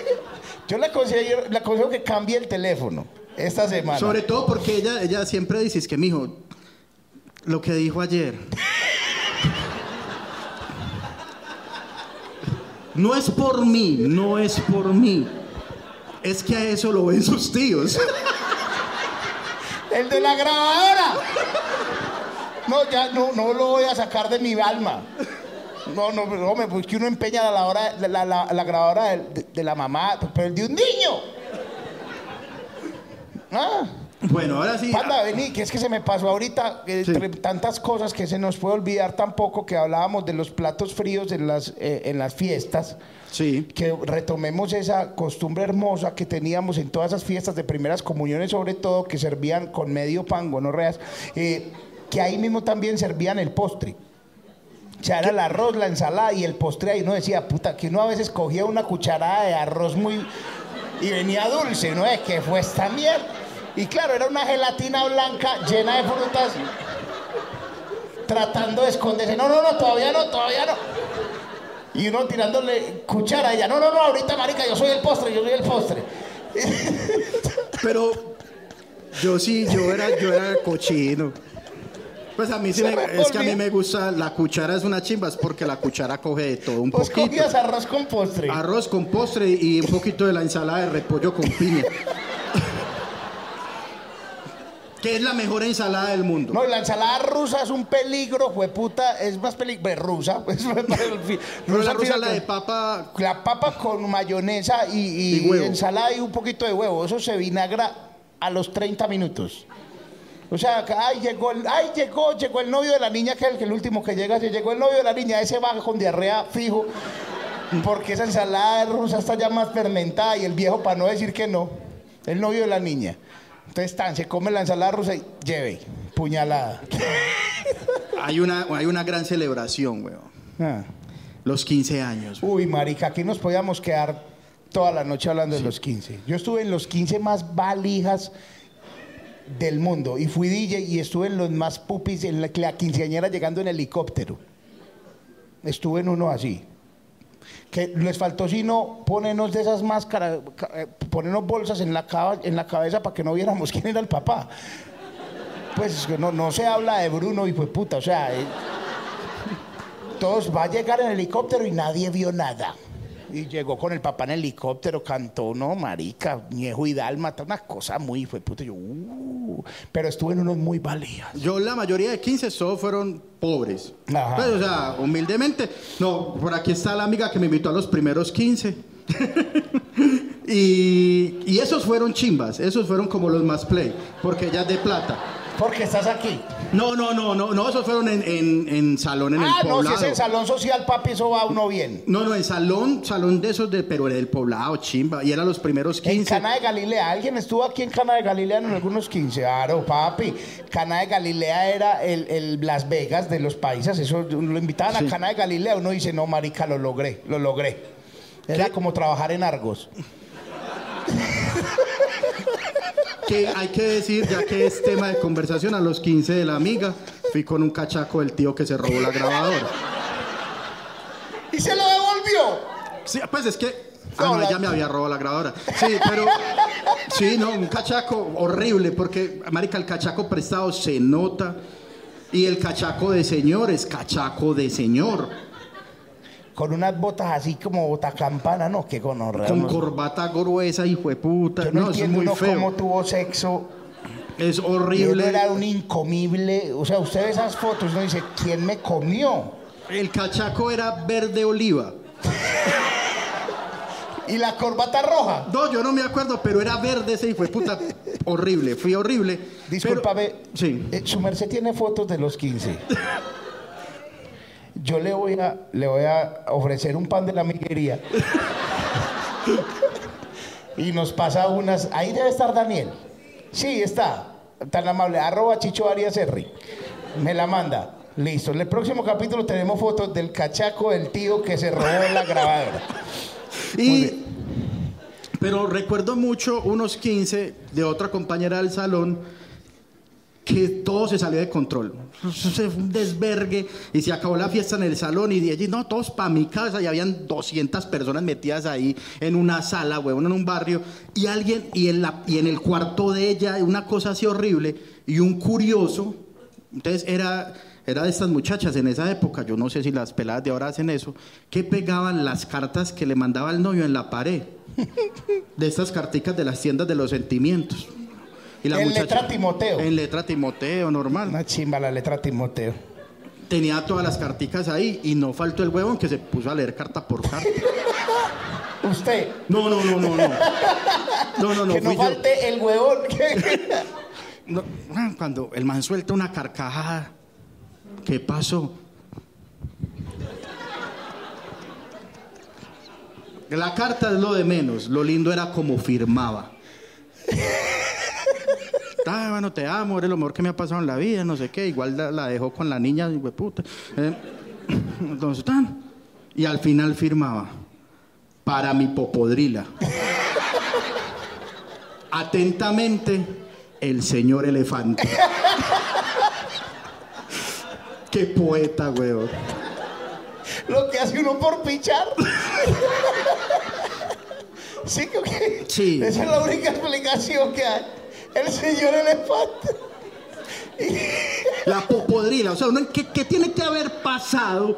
*laughs* Yo le aconsejo, le aconsejo que cambie el teléfono esta semana. Sobre todo porque ella, ella siempre dice, es que mijo, lo que dijo ayer. *laughs* No es por mí, no es por mí. Es que a eso lo ven sus tíos. ¡El de la grabadora! No, ya no, no lo voy a sacar de mi alma. No, no, hombre, pues que uno empeña la, la, la- grabadora de, de- de la mamá, pero el de un niño. Ah, Bueno, ahora sí. panda, vení, que es que se me pasó ahorita, eh, Sí. entre tantas cosas que se nos puede olvidar tampoco, que hablábamos de los platos fríos en las, eh, en las fiestas. Sí. que retomemos esa costumbre hermosa que teníamos en todas esas fiestas de primeras comuniones, sobre todo, que servían con medio pan, gonorreas, eh, que ahí mismo también servían el postre. O sea, era el arroz, la ensalada y el postre ahí. Uno decía, puta, que uno a veces cogía una cucharada de arroz muy... y venía dulce, ¿no? Es que fue esta mierda. Y claro, era una gelatina blanca llena de frutas tratando de esconderse. No, no, no, todavía no, todavía no. Y uno tirándole cuchara a ella. No, no, no, ahorita, marica, yo soy el postre, yo soy el postre. Pero yo sí, yo era, yo era cochino. Pues a mí sí me- es que a mí me gusta, la cuchara es una chimba, es porque la cuchara coge de todo un Pues poquito. cogías arroz con postre. Arroz con postre y un poquito de la ensalada de repollo con piña. Que es la mejor ensalada del mundo. No, la ensalada rusa es un peligro, hueputa, es más peligro, rusa. *laughs* pues, Pero la al rusa la de papa, La papa con mayonesa y, y Y huevo. ensalada y un poquito de huevo. Eso se vinagra a los 30 minutos. O sea, ay, llegó el, ay, llegó, llegó el novio de la niña, que es el, que el último que llega, llegó el novio de la niña, ese baja con diarrea fijo, porque esa ensalada rusa está ya más fermentada y el viejo, para no decir que no, el novio de la niña. Entonces, tan, se come la ensalada rusa y lleve, puñalada. hay una, hay una gran celebración, weón. Ah. Los 15 años. weón. Uy, marica, aquí nos podíamos quedar toda la noche hablando de los 15. Yo estuve en los 15 más valijas del mundo y fui DJ y estuve en los más pupis, en la, la quinceañera llegando en helicóptero. Estuve en uno así. Que les faltó sino ponernos de esas máscaras, ca- eh, ponernos bolsas en la, en la cabeza para que no viéramos *laughs* quién era el papá. Pues no, no se habla de Bruno y fue puta, o sea, eh, todos va a llegar en helicóptero y nadie vio nada. Y llegó con el papá en helicóptero, cantó, no, marica, Ñejo y Dálmata, una cosa muy, fue puta, yo, uh, pero estuve en unos muy valías. Yo la mayoría de 15 todos fueron pobres. Ajá. Pues, o sea, humildemente. No, por aquí está la amiga que me invitó a los primeros 15. *laughs* y, y esos fueron chimbas, esos fueron como los más play, porque ella es de plata. Porque estás aquí. No, no, no, no, no, esos fueron en, en, en salón en ah, el no, poblado. si es en salón social, papi, eso va uno bien. No, no, en salón, salón de esos de, pero en el poblado, chimba, y eran los primeros En 15. Cana de Galilea, ¿alguien estuvo aquí en Cana de Galilea en algunos 15? Claro, papi. Cana de Galilea era el, el Las Vegas de los países. Eso lo invitaban Sí. a Cana de Galilea. Uno dice, no, marica, lo logré, lo logré. Era ¿Qué? como trabajar en Argos. Que hay que decir, ya que es tema de conversación, a los 15 de la amiga, fui con un cachaco del tío que se robó la grabadora. Y se lo devolvió. Sí, pues es que. Ah, No, ella me había robado la grabadora. Sí, pero. Sí, no, un cachaco horrible, porque, marica, el cachaco prestado se nota. Y el cachaco de señor es cachaco de señor. Con unas botas así como botacampana, no, qué gonorrea. Con no. corbata gruesa, hijo de puta. Yo no, No, es entiendo muy uno feo. cómo tuvo sexo. Es Y horrible. era un incomible. O sea, usted ve esas fotos y uno dice, ¿quién me comió? El cachaco era verde oliva. *laughs* Y la corbata roja. No, yo no me acuerdo, pero era verde ese hijo de puta. *laughs* horrible, fui horrible. Discúlpame. Pero- sí. eh, su merced tiene fotos de los 15. *laughs* Yo le voy a, le voy a ofrecer un pan de la amiguería. y nos pasa unas. Ahí debe estar Daniel. Sí, está. Tan amable. Arroba Chicho Arias R. Me la manda. Listo. En el próximo capítulo tenemos fotos del cachaco del tío que se robó la grabadora. Y, pero recuerdo mucho unos 15 de otra compañera del salón que todo se salió de control. Eso fue un desvergue y se acabó la fiesta en el salón y de allí, no, todos para mi casa y habían 200 personas metidas ahí en una sala, huevón, en un barrio y alguien, y en, la, y en el cuarto de ella, una cosa así horrible y un curioso, entonces era... Era de estas muchachas en esa época, yo no sé si las peladas de ahora hacen eso, que pegaban las cartas que le mandaba el novio en la pared. De estas carticas de las tiendas de los sentimientos. Y En letra Timoteo. En letra Timoteo, normal. Una chimba la letra Timoteo. Tenía todas las carticas ahí y no faltó el huevón que se puso a leer carta por carta. *laughs* Usted. No, no, no, no, no. No, no, no, que no yo. falte el huevón. *laughs* No, ah, cuando el man suelta una carcajada, ¿qué pasó? La carta es lo de menos, lo lindo era como firmaba. *laughs* Ah, bueno, te amo, eres lo mejor que me ha pasado en la vida, no sé qué. Igual la, la dejó con la niña, de puta. Eh, *coughs* entonces, tan. Y al final firmaba. Para mi popodrila. Atentamente, el señor elefante. *laughs* Qué poeta, weón. Lo que hace uno por pichar. *laughs* sí, que Sí. esa es la única explicación que hay. El señor elefante. La popodrila. O sea, uno, ¿qué, qué tiene que haber pasado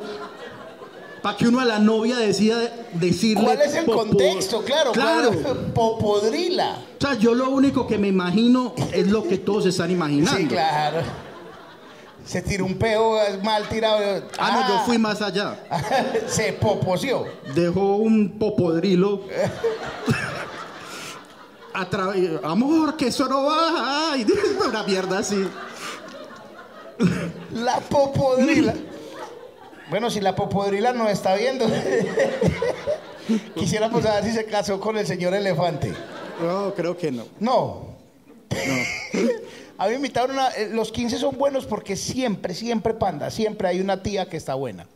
para que uno a la novia decida decirle. ¿Cuál es el popo- contexto? Claro, Claro. Popodrila. O sea, yo lo único que me imagino es lo que todos están imaginando. Sí, claro. Se tiró un peo mal tirado. Ah, no, yo fui más allá. *laughs* Se poposeó. Dejó un popodrilo. *laughs* Amor, que eso no baja. Ay, *laughs* una mierda así. La popodrila. Bueno, si la popodrila nos está viendo, *laughs* quisiéramos saber si se casó con el señor elefante. No, creo que no. No. *laughs* A mí me invitaron a... eh, Los 15 son buenos porque siempre, siempre, panda, siempre hay una tía que está buena.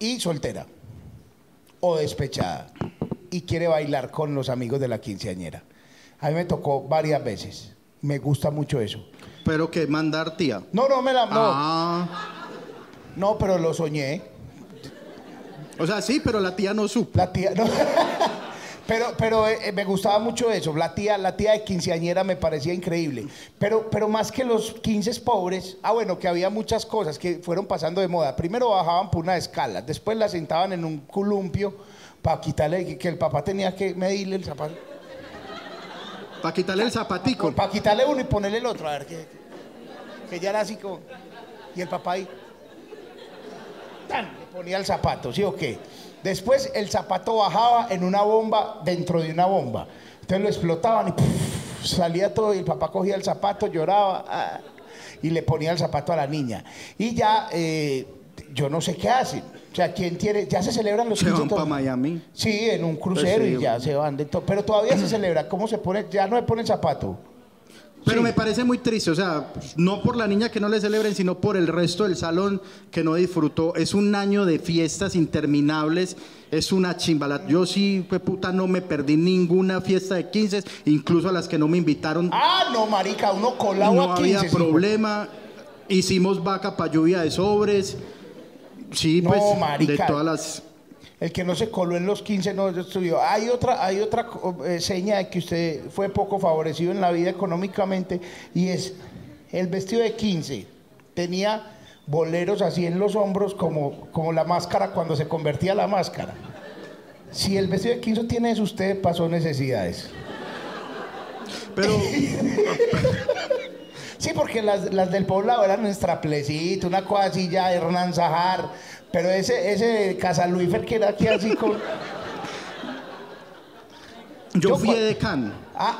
Y soltera. O despechada. Y quiere bailar con los amigos de la quinceañera. A mí me tocó varias veces. Me gusta mucho eso. Pero que mandar tía. No, no me la... No, Ah. no pero lo soñé. O sea, sí, pero la tía no supo. La tía, no. *laughs* pero, pero eh, eh, me gustaba mucho eso. La tía, la tía de quinceañera me parecía increíble. Pero, pero más que los 15 pobres, ah, bueno, que había muchas cosas que fueron pasando de moda. Primero bajaban por una escala, después la sentaban en un columpio para quitarle que, el papá tenía que medirle el zapato. Para quitarle el zapatico. Para quitarle uno y ponerle el otro, a ver que, que ya era así como. Y el papá ahí. ¡tan! Le ponía el zapato, ¿sí o qué? Después el zapato bajaba en una bomba dentro de una bomba. Entonces lo explotaban y salía todo y el papá cogía el zapato, lloraba ah, y le ponía el zapato a la niña. Y ya, eh, yo no sé qué hacen. O sea, ¿quién tiene? Ya se celebran los Se 15 van para. Miami. Sí, en un crucero Pues sí. y ya se van de todo. Pero todavía se celebra. ¿Cómo se pone? Ya no se pone el zapato. Pero me parece muy triste, o sea, no por la niña que no le celebren, sino por el resto del salón que no disfrutó. Es un año de fiestas interminables, es una chimbala. Yo sí, fue puta, no me perdí ninguna fiesta de 15, incluso a las que no me invitaron, Ah, no, marica, uno colado no a 15. había sí, problema. Hicimos vaca para lluvia de sobres. Sí, No, pues marica. de todas las... El que no se coló en los 15 no estudió. Hay otra, hay otra eh, seña de que usted fue poco favorecido en la vida económicamente y es el vestido de 15. Tenía boleros así en los hombros como, como la máscara cuando se convertía la máscara. Si el vestido de 15 tiene eso, usted pasó necesidades. Pero *laughs* Sí, porque las, las del poblado eran un straplecito, una cosa así ya de Hernán Zahar. Pero ese, ese Casaluifer que era aquí así con... yo Yo fui cua- edecán. Ah,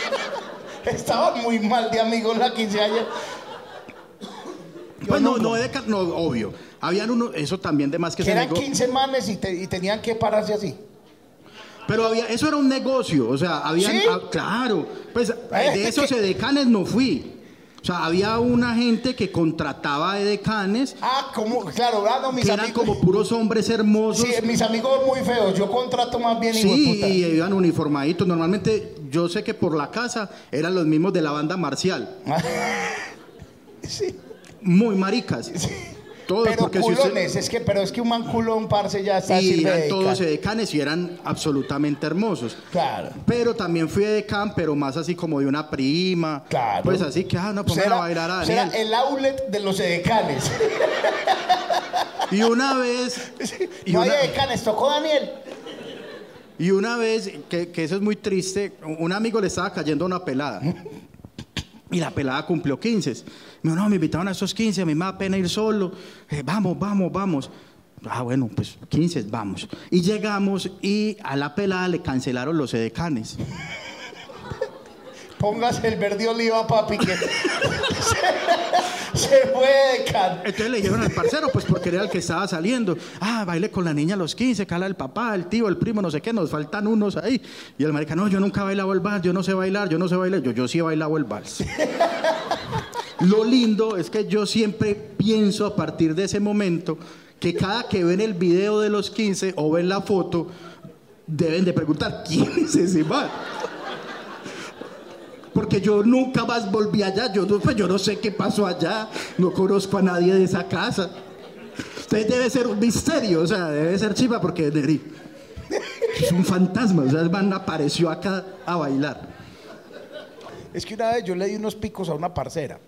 *laughs* estaba muy mal de amigo en la quinceañera. Pues no, no no, obvio. Habían uno, eso también de más que Que se eran negó. 15 manes y, te- y tenían que pararse así. Pero había, eso era un negocio, o sea, habían, ¿Sí? ah, claro, pues Eh, de esos que- edecanes no fui. O sea, había una gente que contrataba edecanes Ah, como, claro, ah, no, mis que eran como puros hombres hermosos. Sí, mis amigos muy feos. Yo contrato más bien hijo de Sí, puta. y iban uniformaditos. Normalmente yo sé que por la casa eran los mismos de la banda marcial. *laughs* Sí. Muy maricas. Todos, Pero porque si usted- culones, es que, pero es que un man culón, parce, ya está y eran todos edecanes y eran absolutamente hermosos. Claro. Pero también fui edecán, pero más así como de una prima. Claro. Pues así que, ah, no, pongan a bailar a Daniel. el outlet de los edecanes. Y una vez, *laughs* y no hay una, edecanes, tocó Daniel. y una vez, que, que eso es muy triste, un amigo le estaba cayendo una pelada. Y la pelada cumplió 15. Me dijo, no, me invitaron a esos 15, a mí me da pena ir solo. Eh, vamos, vamos, vamos. Ah, bueno, pues 15, vamos. Y llegamos y a la pelada le cancelaron los edecanes. *laughs* Póngase el verde oliva, papi, que se, *laughs* se fue. Entonces le dijeron al parcero, pues porque era el que estaba saliendo. Ah, baile con la niña a los 15, cala el papá, el tío, el primo, no sé qué, nos faltan unos ahí. Y el marica, no, yo nunca he bailado el vals, yo no sé bailar, yo no sé bailar. Yo, yo sí he bailado el vals. *laughs* Lo lindo es que yo siempre pienso a partir de ese momento que cada que ven el video de los 15 o ven la foto, deben de preguntar, ¿quién es ese man? Porque yo nunca más volví allá, yo no, pues yo no sé qué pasó allá, no conozco a nadie de esa casa. Entonces debe ser un misterio, o sea, debe ser chiva porque de- es un fantasma, o sea, el man apareció acá a bailar. Es que una vez yo le di unos picos a una parcera.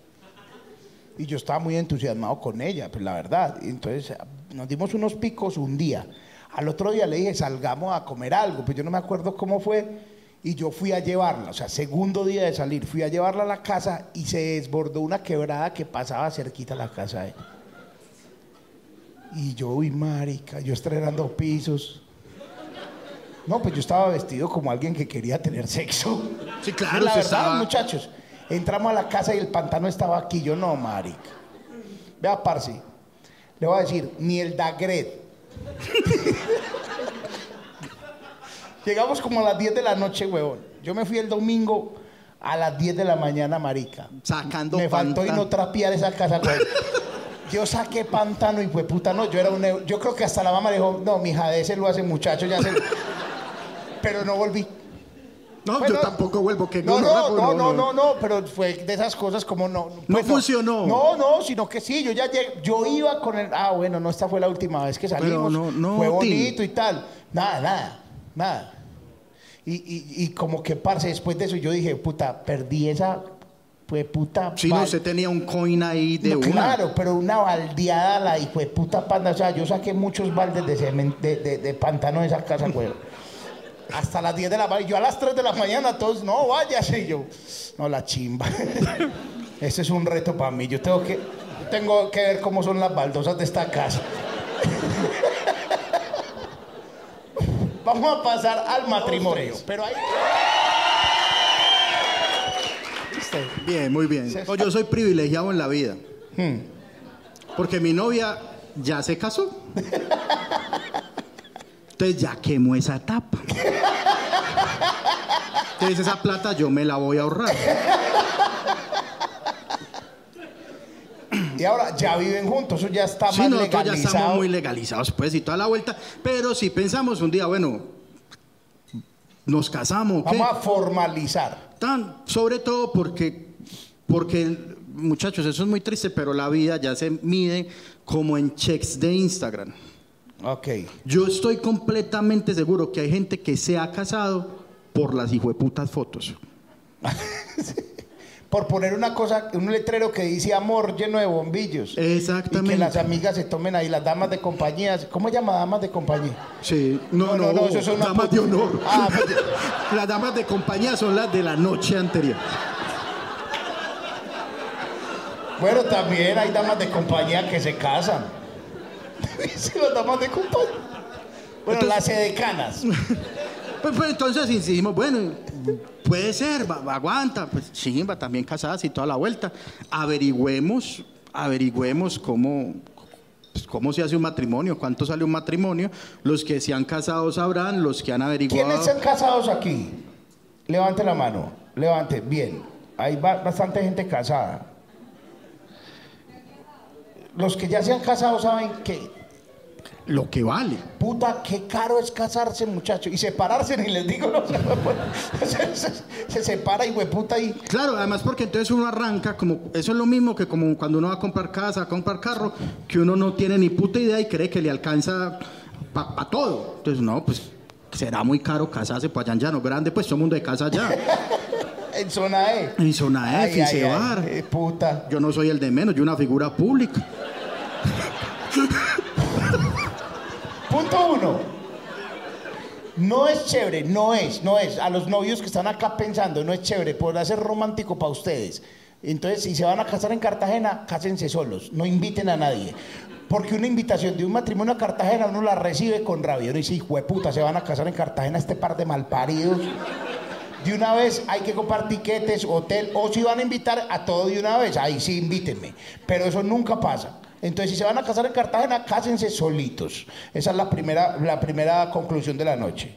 Y yo estaba muy entusiasmado con ella, pues la verdad. Y entonces nos dimos unos picos un día. Al otro día le dije, salgamos a comer algo. Pues yo no me acuerdo cómo fue. Y yo fui a llevarla, o sea, segundo día de salir, fui a llevarla a la casa y se desbordó una quebrada que pasaba cerquita a la casa de ella. Y yo, uy, marica, yo estrenando pisos. No, pues yo estaba vestido como alguien que quería tener sexo. Sí, claro, la verdad, estaba- muchachos. Entramos a la casa y el pantano estaba aquí. Yo, no, marica. Vea, parce. Le voy a decir, ni el Dagret. *laughs* Llegamos como a las 10 de la noche, huevón. Yo me fui el domingo a las 10 de la mañana, marica. Sacando Me faltó y no trapear esa casa, güey. Yo saqué pantano y fue puta, no, yo era un... Yo creo que hasta la mamá dijo, no, mi hija de ese lo hace muchacho, ya se... Pero no volví. No, Bueno, yo tampoco vuelvo, que no, no, pues, no, no, no, no, pero fue de esas cosas como no. No pues funcionó. No, no, sino que sí, yo ya llegué, yo iba con el, ah, bueno, no, esta fue la última vez que salimos. no, no, fue bonito y tal. Nada, nada, nada. Y, y, y como que, parce, después de eso yo dije, puta, perdí esa, pues puta. Si no, usted tenía un coin ahí de no, una. Claro, pero una baldeada la hijo de puta panda. O sea, yo saqué muchos baldes de, de, de, de pantano de esa casa, güey. Hasta las 10 de la mañana. Yo a las 3 de la mañana, todos, no, váyase. Y yo, no, la chimba. *laughs* Este es un reto para mí. Yo tengo que, tengo que ver cómo son las baldosas de esta casa. *laughs* Vamos a pasar al matrimonio. Pero ahí. ¿Viste? Bien, muy bien. No, yo soy privilegiado en la vida. Hmm. Porque mi novia ya se casó. *laughs* Entonces ya quemó esa etapa. Entonces esa plata yo me la voy a ahorrar. Y ahora ya viven juntos, eso ya está Sí, más nosotros ya legalizado. estamos muy legalizados, pues, y toda la vuelta. Pero si pensamos un día, bueno, nos casamos, ¿qué? Vamos a formalizar. Tan, sobre todo porque, porque muchachos, eso es muy triste, pero la vida ya se mide como en checks de Instagram. Ok. Yo estoy completamente seguro que hay gente que se ha casado por las hijueputas fotos. *laughs* Por poner una cosa, un letrero que dice amor lleno de bombillos. Exactamente. Y que las amigas se tomen ahí, las damas de compañía. ¿Cómo se llama damas de compañía? Sí, no, no, no, eso es una damas de honor. Ah, pues- *laughs* las damas de compañía son las de la noche anterior. Bueno, también hay damas de compañía que se casan. Sí, las damas de compañía. Bueno, las edecanas. *laughs* Pues, pues, entonces insistimos, bueno, puede ser, aguanta, pues chimba, también casadas y toda la vuelta. Averigüemos, averigüemos cómo, pues, cómo se hace un matrimonio, cuánto sale un matrimonio. Los que se han casado sabrán, los que han averiguado. ¿Quiénes están casados aquí? Levante la mano. Levante. Bien. Hay ba- bastante gente casada. Los que ya se han casado saben que, Lo que vale. puta, qué caro es casarse, muchacho. Y separarse, ni les digo, *laughs* no *laughs* se, se- se separa y hueputa y... Claro, además porque entonces uno arranca como, eso es lo mismo que como cuando uno va a comprar casa, a comprar carro, que uno no tiene ni puta idea y cree que le alcanza para todo. Entonces, no, pues será muy caro casarse, pues allá en Llano Grande, pues todo mundo de casa allá. *laughs* En zona E. En zona F, Ay, ay, ay, eh, puta. Yo no soy el de menos, yo una figura pública. Punto uno. No es chévere, no es, no es. A los novios que están acá pensando, no es chévere, podrá ser romántico para ustedes. Entonces, si se van a casar en Cartagena, cásense solos, no inviten a nadie. Porque una invitación de un matrimonio a Cartagena uno la recibe con rabia. Uno dice, hijo de puta, se van a casar en Cartagena este par de malparidos. De una vez hay que comprar tiquetes, hotel, o si van a invitar a todo de una vez, ahí sí invítenme. Pero eso nunca pasa. Entonces, si se van a casar en Cartagena, cásense solitos. Esa es la primera, la primera conclusión de la noche.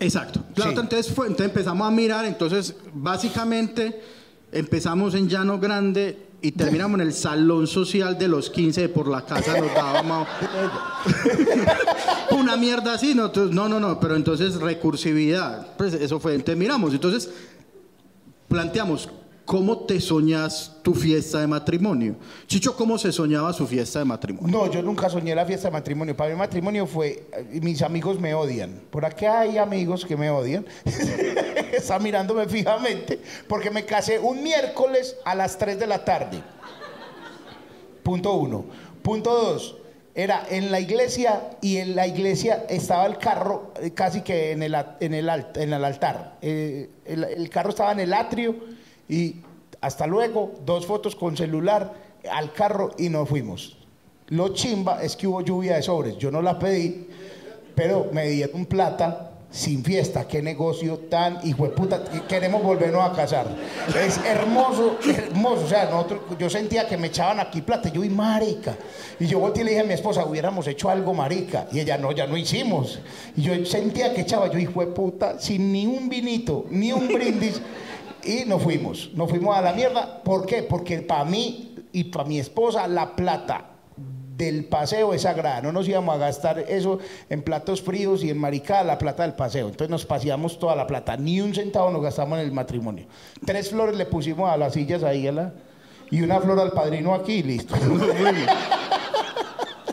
Exacto. Sí. otra, entonces, fue, entonces empezamos a mirar, entonces básicamente empezamos en Llano Grande y terminamos en el salón social de los 15 de por la casa nos dábamos *laughs* una mierda así, no, no, no, pero entonces recursividad, pues eso fue, entonces miramos, entonces planteamos, ¿cómo te soñas tu fiesta de matrimonio? Chicho, ¿cómo se soñaba su fiesta de matrimonio? No, yo nunca soñé la fiesta de matrimonio. Para mí matrimonio fue, mis amigos me odian. Por aquí hay amigos que me odian. *laughs* Está mirándome fijamente porque me casé un miércoles a las 3 de la tarde. Punto uno. Punto dos. Era en la iglesia y en la iglesia estaba el carro eh, casi que en el, en el, en el altar. Eh, el, el carro estaba en el atrio y hasta luego, dos fotos con celular al carro y nos fuimos. Lo chimba es que hubo lluvia de sobres. Yo no la pedí, pero me dieron plata sin fiesta. Qué negocio tan hijo de puta. Queremos volvernos a casar. Es hermoso, hermoso. O sea, nosotros, yo sentía que me echaban aquí plata. Yo, y marica. Y yo volteé y le dije a mi esposa, hubiéramos hecho algo, marica. Y ella, no, ya no hicimos. Y yo sentía que echaba, yo, hijo de puta, sin ni un vinito, ni un brindis. Y nos fuimos, nos fuimos a la mierda. ¿Por qué? Porque para mí y para mi esposa la plata del paseo es sagrada. No nos íbamos a gastar eso en platos fríos y en maricada, la plata del paseo. Entonces nos paseamos toda la plata. Ni un centavo nos gastamos en el matrimonio. Tres flores le pusimos a las sillas ahí a la- y una flor al padrino aquí listo. *laughs*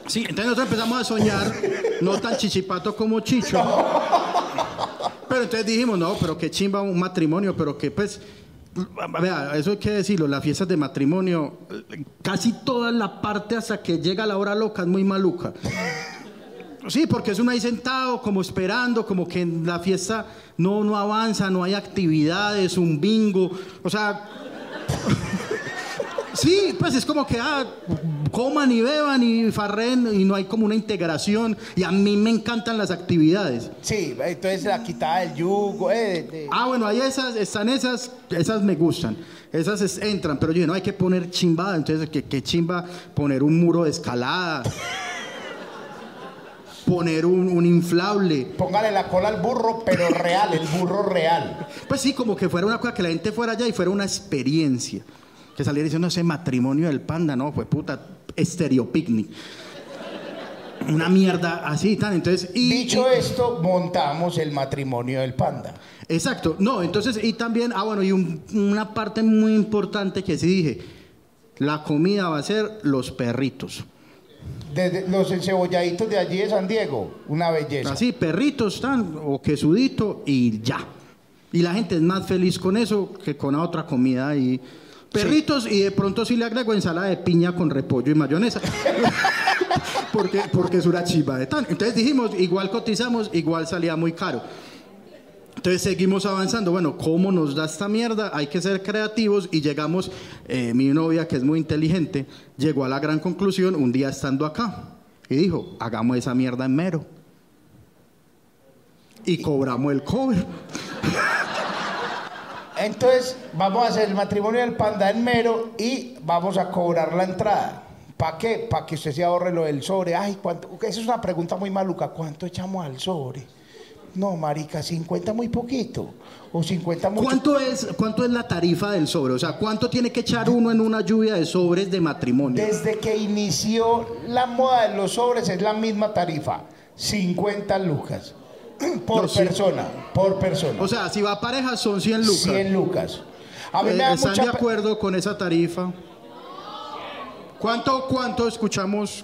Sí, entonces nosotros empezamos a soñar, no tan chichipato como Chicho. Pero entonces dijimos, no, pero qué chimba un matrimonio, pero que pues, eso hay que decirlo, las fiestas de matrimonio, casi toda la parte hasta que llega la hora loca es muy maluca. Sí, porque es uno ahí sentado, como esperando, como que en la fiesta no, no avanza, no hay actividades, un bingo, o sea... *laughs* Sí, pues es como que ah, coman y beban y farren y no hay como una integración. Y a mí me encantan las actividades. Sí, entonces la quitada del yugo. eh, de- Ah, bueno, hay esas, están esas, esas me gustan. Esas es- entran, pero yo no hay que poner chimbada. Entonces, ¿qué, qué chimba poner un muro de escalada? *laughs* Poner un, un inflable. Póngale la cola al burro, pero real, el burro real. Pues sí, como que fuera una cosa que la gente fuera allá y fuera una experiencia. Que saliera diciendo ese matrimonio del panda, no, fue puta, estéreo picnic. Una mierda así, tan. Entonces, y, Dicho y- esto, montamos el matrimonio del panda. Exacto, no, entonces, y también, ah, bueno, y un- una parte muy importante que sí dije, La comida va a ser los perritos. Desde los encebolladitos de allí de San Diego, una belleza. Así, perritos están, o quesudito y ya. Y la gente es más feliz con eso que con la otra comida y perritos y de pronto sí le agrego ensalada de piña con repollo y mayonesa. *laughs* porque, porque es una chiva de tan. Entonces dijimos, igual cotizamos, igual salía muy caro. Entonces seguimos avanzando. Bueno, ¿cómo nos da esta mierda? Hay que ser creativos y llegamos, eh, mi novia que es muy inteligente, llegó a la gran conclusión un día estando acá y dijo, hagamos esa mierda en mero. Y cobramos el cover. *laughs* Entonces, vamos a hacer el matrimonio del panda en mero y vamos a cobrar la entrada. ¿Para qué? Para que usted se ahorre lo del sobre. Ay, ¿cuánto? Esa es una pregunta muy maluca. ¿Cuánto echamos al sobre? No, marica, 50 muy poquito. O 50 mucho. ¿Cuánto es, ¿Cuánto es la tarifa del sobre? O sea, ¿cuánto tiene que echar uno en una lluvia de sobres de matrimonio? Desde que inició la moda de los sobres es la misma tarifa. 50 lucas. Por No, sí. persona. Por persona. O sea, si va a pareja son 100 lucas. 100 lucas. A mí Eh, me da ¿Están mucha de acuerdo con esa tarifa? ¿Cuánto, cuánto escuchamos?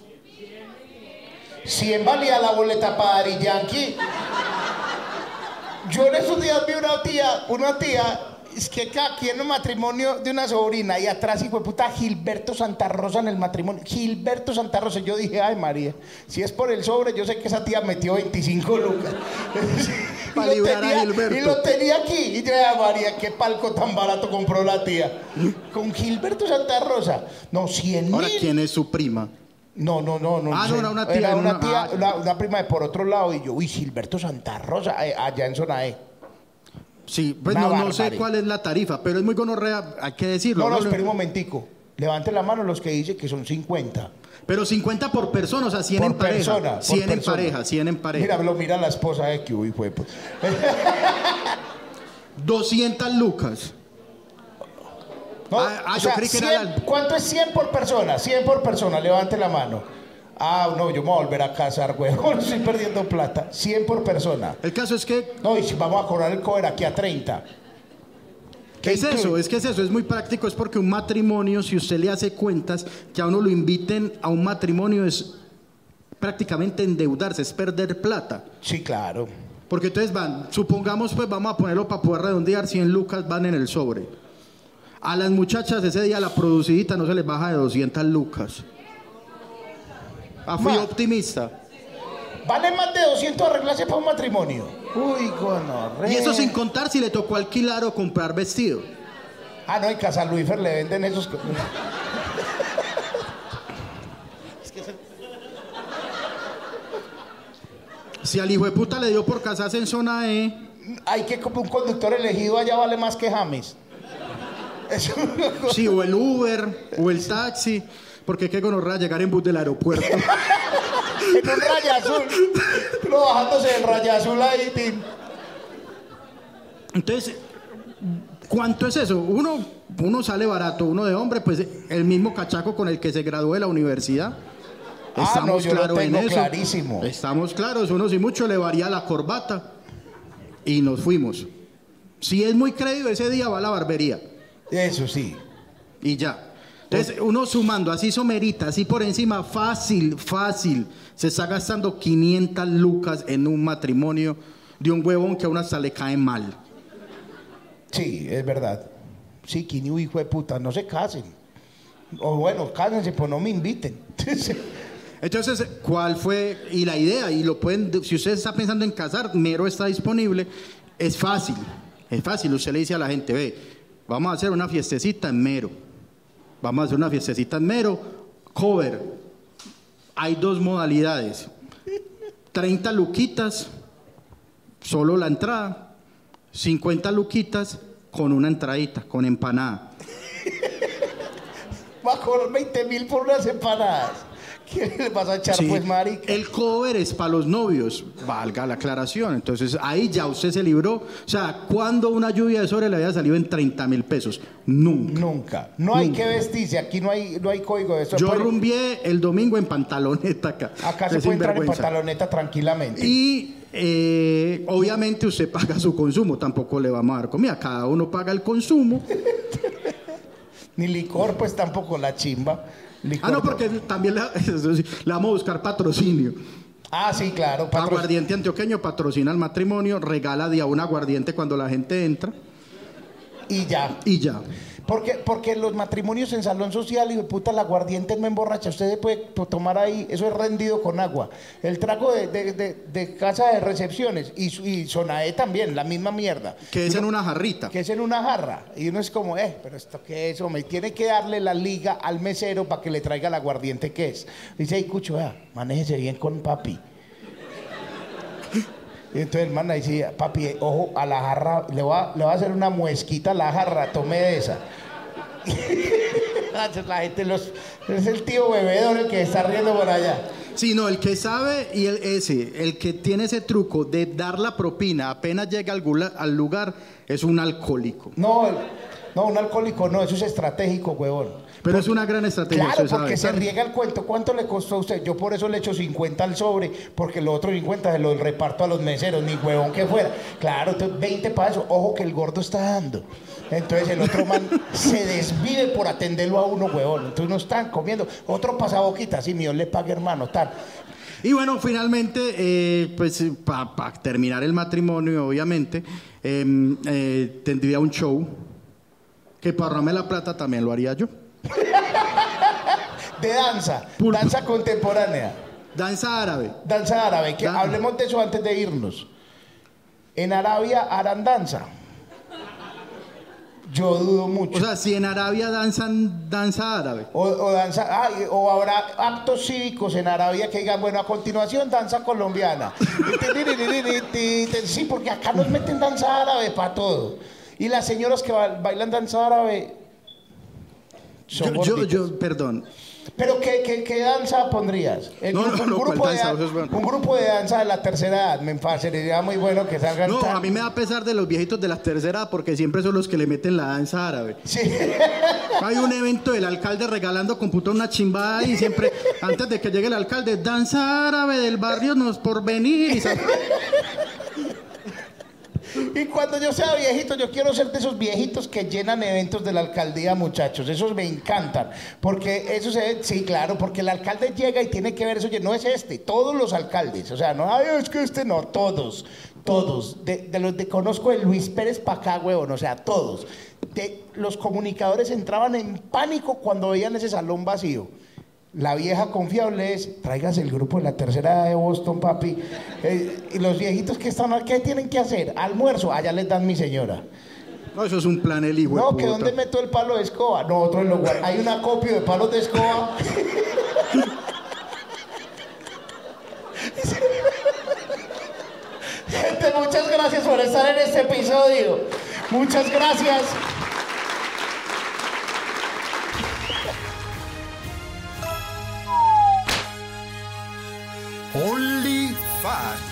100 valía la boleta para Daddy Yankee. Yo en esos días vi una tía, una tía, es que aquí en el matrimonio de una sobrina y atrás, hijo de puta, Gilberto Santa Rosa en el matrimonio. Gilberto Santa Rosa. Yo dije, ay María, si es por el sobre, yo sé que esa tía metió 25 lucas. *laughs* Y Pa' lo librar a tenía- Gilberto. Y lo tenía aquí. Y yo, ay María, qué palco tan barato compró la tía. Con Gilberto Santa Rosa. No, 100 Ahora, mil. ¿quién es su prima? No, no, no, no. Ah, no, era una tía, Era una tía, ah. una, una prima de por otro lado. Y yo, uy, Gilberto Santa Rosa, eh, allá en zona E. Sí, pues no, no sé cuál es la tarifa, pero es muy gonorrea, hay que decirlo. No, no, espera un momentico. Levante la mano los que dicen que son 50. Pero 50 por persona, o sea, 100 por en pareja. persona. por 100 en persona. pareja, 100 en pareja. Mira, lo mira la esposa de uy, fue. pues. 200 lucas. No, Ah, ah, yo sea, creí que era 100 la- ¿Cuánto es 100 por persona? 100 por persona, levante la mano. Ah, no, yo me voy a volver a casar, güey. *laughs* Estoy perdiendo plata. 100 por persona. El caso es que, No, y si vamos a cobrar el cover aquí a 30. ¿qué es eso? Es que es eso, es muy práctico, es porque un matrimonio, si usted le hace cuentas, que a uno lo inviten a un matrimonio es prácticamente endeudarse, es perder plata. Sí, claro. Porque entonces van, supongamos pues vamos a ponerlo para poder redondear, 100 lucas van en el sobre. A las muchachas ese día la producidita no se les baja de 200 lucas. Ah, fui Ma. optimista. Vale más de 200 arreglarse para un matrimonio. Uy, gonorrea. Y eso sin contar si le tocó alquilar o comprar vestido. Ah, no, en Casa Luifer le venden esos. co- Si al hijo de puta le dio por casarse en zona E, Hay que como un conductor elegido allá vale más que James. Eso- sí, o el Uber, o el taxi, porque qué gonorrea llegar en bus del aeropuerto. *laughs* en un raya azul. Uno bajándose del raya azul ahí. tin. Entonces, ¿cuánto es eso? Uno, uno sale barato, uno de hombre, pues el mismo cachaco con el que se graduó de la universidad. Ah, no, lo claros en eso. clarísimo. Estamos claros, uno si mucho le varía la corbata y nos fuimos. Si es muy creído, ese día va a la barbería Eso sí. y ya. Entonces, uno sumando así somerita, así por encima, fácil, fácil, se está gastando 500 lucas en un matrimonio de un huevón que a uno hasta le cae mal. Sí, es verdad. Sí, Kini, hijo de puta, no se casen. O bueno, cásense, pues no me inviten. *laughs* Entonces, ¿cuál fue? Y la idea, y lo pueden, si usted está pensando en casar, Mero está disponible, es fácil, es fácil. Usted le dice a la gente, ve, vamos a hacer una fiestecita en Mero, vamos a hacer una fiestecita en Mero, cover. Hay dos modalidades, 30 luquitas, solo la entrada, 50 luquitas con una entradita, con empanada. Va a cobrar 20 mil por unas empanadas. ¿Qué le vas a echar, Sí, pues, marica? El cover es para los novios, valga la aclaración. Entonces ahí ya usted se libró. O sea, cuando una lluvia de sobre le había salido en 30 mil pesos? Nunca. Nunca. No hay que vestirse. Aquí no hay, no hay código de eso. Yo Pueden- rumbié el domingo en pantaloneta acá. Acá se puede entrar en pantaloneta tranquilamente. Y eh, obviamente usted paga su consumo, tampoco le vamos a dar comida, cada uno paga el consumo. *laughs* Ni licor, pues tampoco la chimba. Licor Ah, no, porque también *laughs* la- vamos a buscar patrocinio. Ah, sí, claro. patro- Aguardiente antioqueño patrocina el matrimonio, regala día un aguardiente cuando la gente entra Y ya. y ya. Porque, porque los matrimonios en salón social y de puta la aguardiente no emborracha. Usted se puede to- tomar ahí, eso es rendido con agua. El trago de, de- de- de casa de recepciones y, y Sonae también, la misma mierda. Que es en una jarrita. Que es en una jarra. Y uno es como, eh, pero esto qué es, hombre. Tiene que darle la liga al mesero para que le traiga el aguardiente que es. Dice, ay, Cucho, vea, manéjese bien con papi. Y entonces el man ahí decía, papi, eh, ojo a la jarra, le voy a, le voy a hacer una muesquita a la jarra, tome de esa. *laughs* la gente los, es el tío bebedor el que está riendo por allá. Sí, no, el que sabe y el ese, el que tiene ese truco de dar la propina apenas llega al, gula- al lugar, es un alcohólico. No, no, un alcohólico no, eso es estratégico, huevón. Pero es una gran estrategia. Claro, porque se riega el cuento. ¿Cuánto le costó a usted? Yo por eso le echo 50 al sobre, porque los otros 50 se los reparto a los meseros, ni huevón que fuera. Claro, entonces 20 para eso. Ojo que el gordo está dando. Entonces el otro man *laughs* se desvive por atenderlo a uno, huevón. Entonces no están comiendo. Otro pasaboquita, sí, mío le pague, hermano, tal. Y bueno, finalmente, eh, pues para terminar el matrimonio, obviamente, eh, eh, tendría un show que para ahorrarme la plata también lo haría yo. *laughs* De danza, Pulpo. danza contemporánea. Danza árabe. Danza árabe, que Dan- hablemos de eso antes de irnos. En Arabia harán danza. Yo dudo mucho. O sea, si en Arabia danzan danza árabe. O, o danza, ah, o habrá actos cívicos en Arabia que digan, bueno, a continuación danza colombiana. sí, porque acá nos meten danza árabe para todo. Y las señoras que ba- bailan danza árabe son Yo, yo, perdón. Pero ¿qué, qué, qué danza pondrías? El No, grupo- no, no, un, grupo ¿cuál de, bueno. un grupo de danza de la tercera edad, me parecería muy bueno que salgan No, tan- a mí me da pesar de los viejitos de la tercera edad porque siempre son los que le meten la danza árabe. Sí. *laughs* Hay un evento del alcalde regalando computador una chimbada y siempre, antes de que llegue el alcalde, danza árabe del barrio nos por venir. Y *laughs* Y cuando yo sea viejito, yo quiero ser de esos viejitos que llenan eventos de la alcaldía, muchachos. Esos me encantan. Porque eso se sí, claro, porque el alcalde llega y tiene que ver eso. Oye, no es este, todos los alcaldes. O sea, no, es que este no, todos. Todos. De, los que conozco de Luis Pérez para acá, huevón. O sea, todos. Los comunicadores entraban en pánico cuando veían ese salón vacío. La vieja confiable es, tráigase el grupo de la tercera edad de Boston, papi. Eh, y los viejitos que están aquí, ¿qué tienen que hacer? Almuerzo, allá les dan mi señora. No, eso es un plan el hijo No, que puta. dónde meto el palo de escoba. No, otro en lo guar- Hay un acopio de palos de escoba. *laughs* Gente, muchas gracias por estar en este episodio. Muchas gracias. Only five.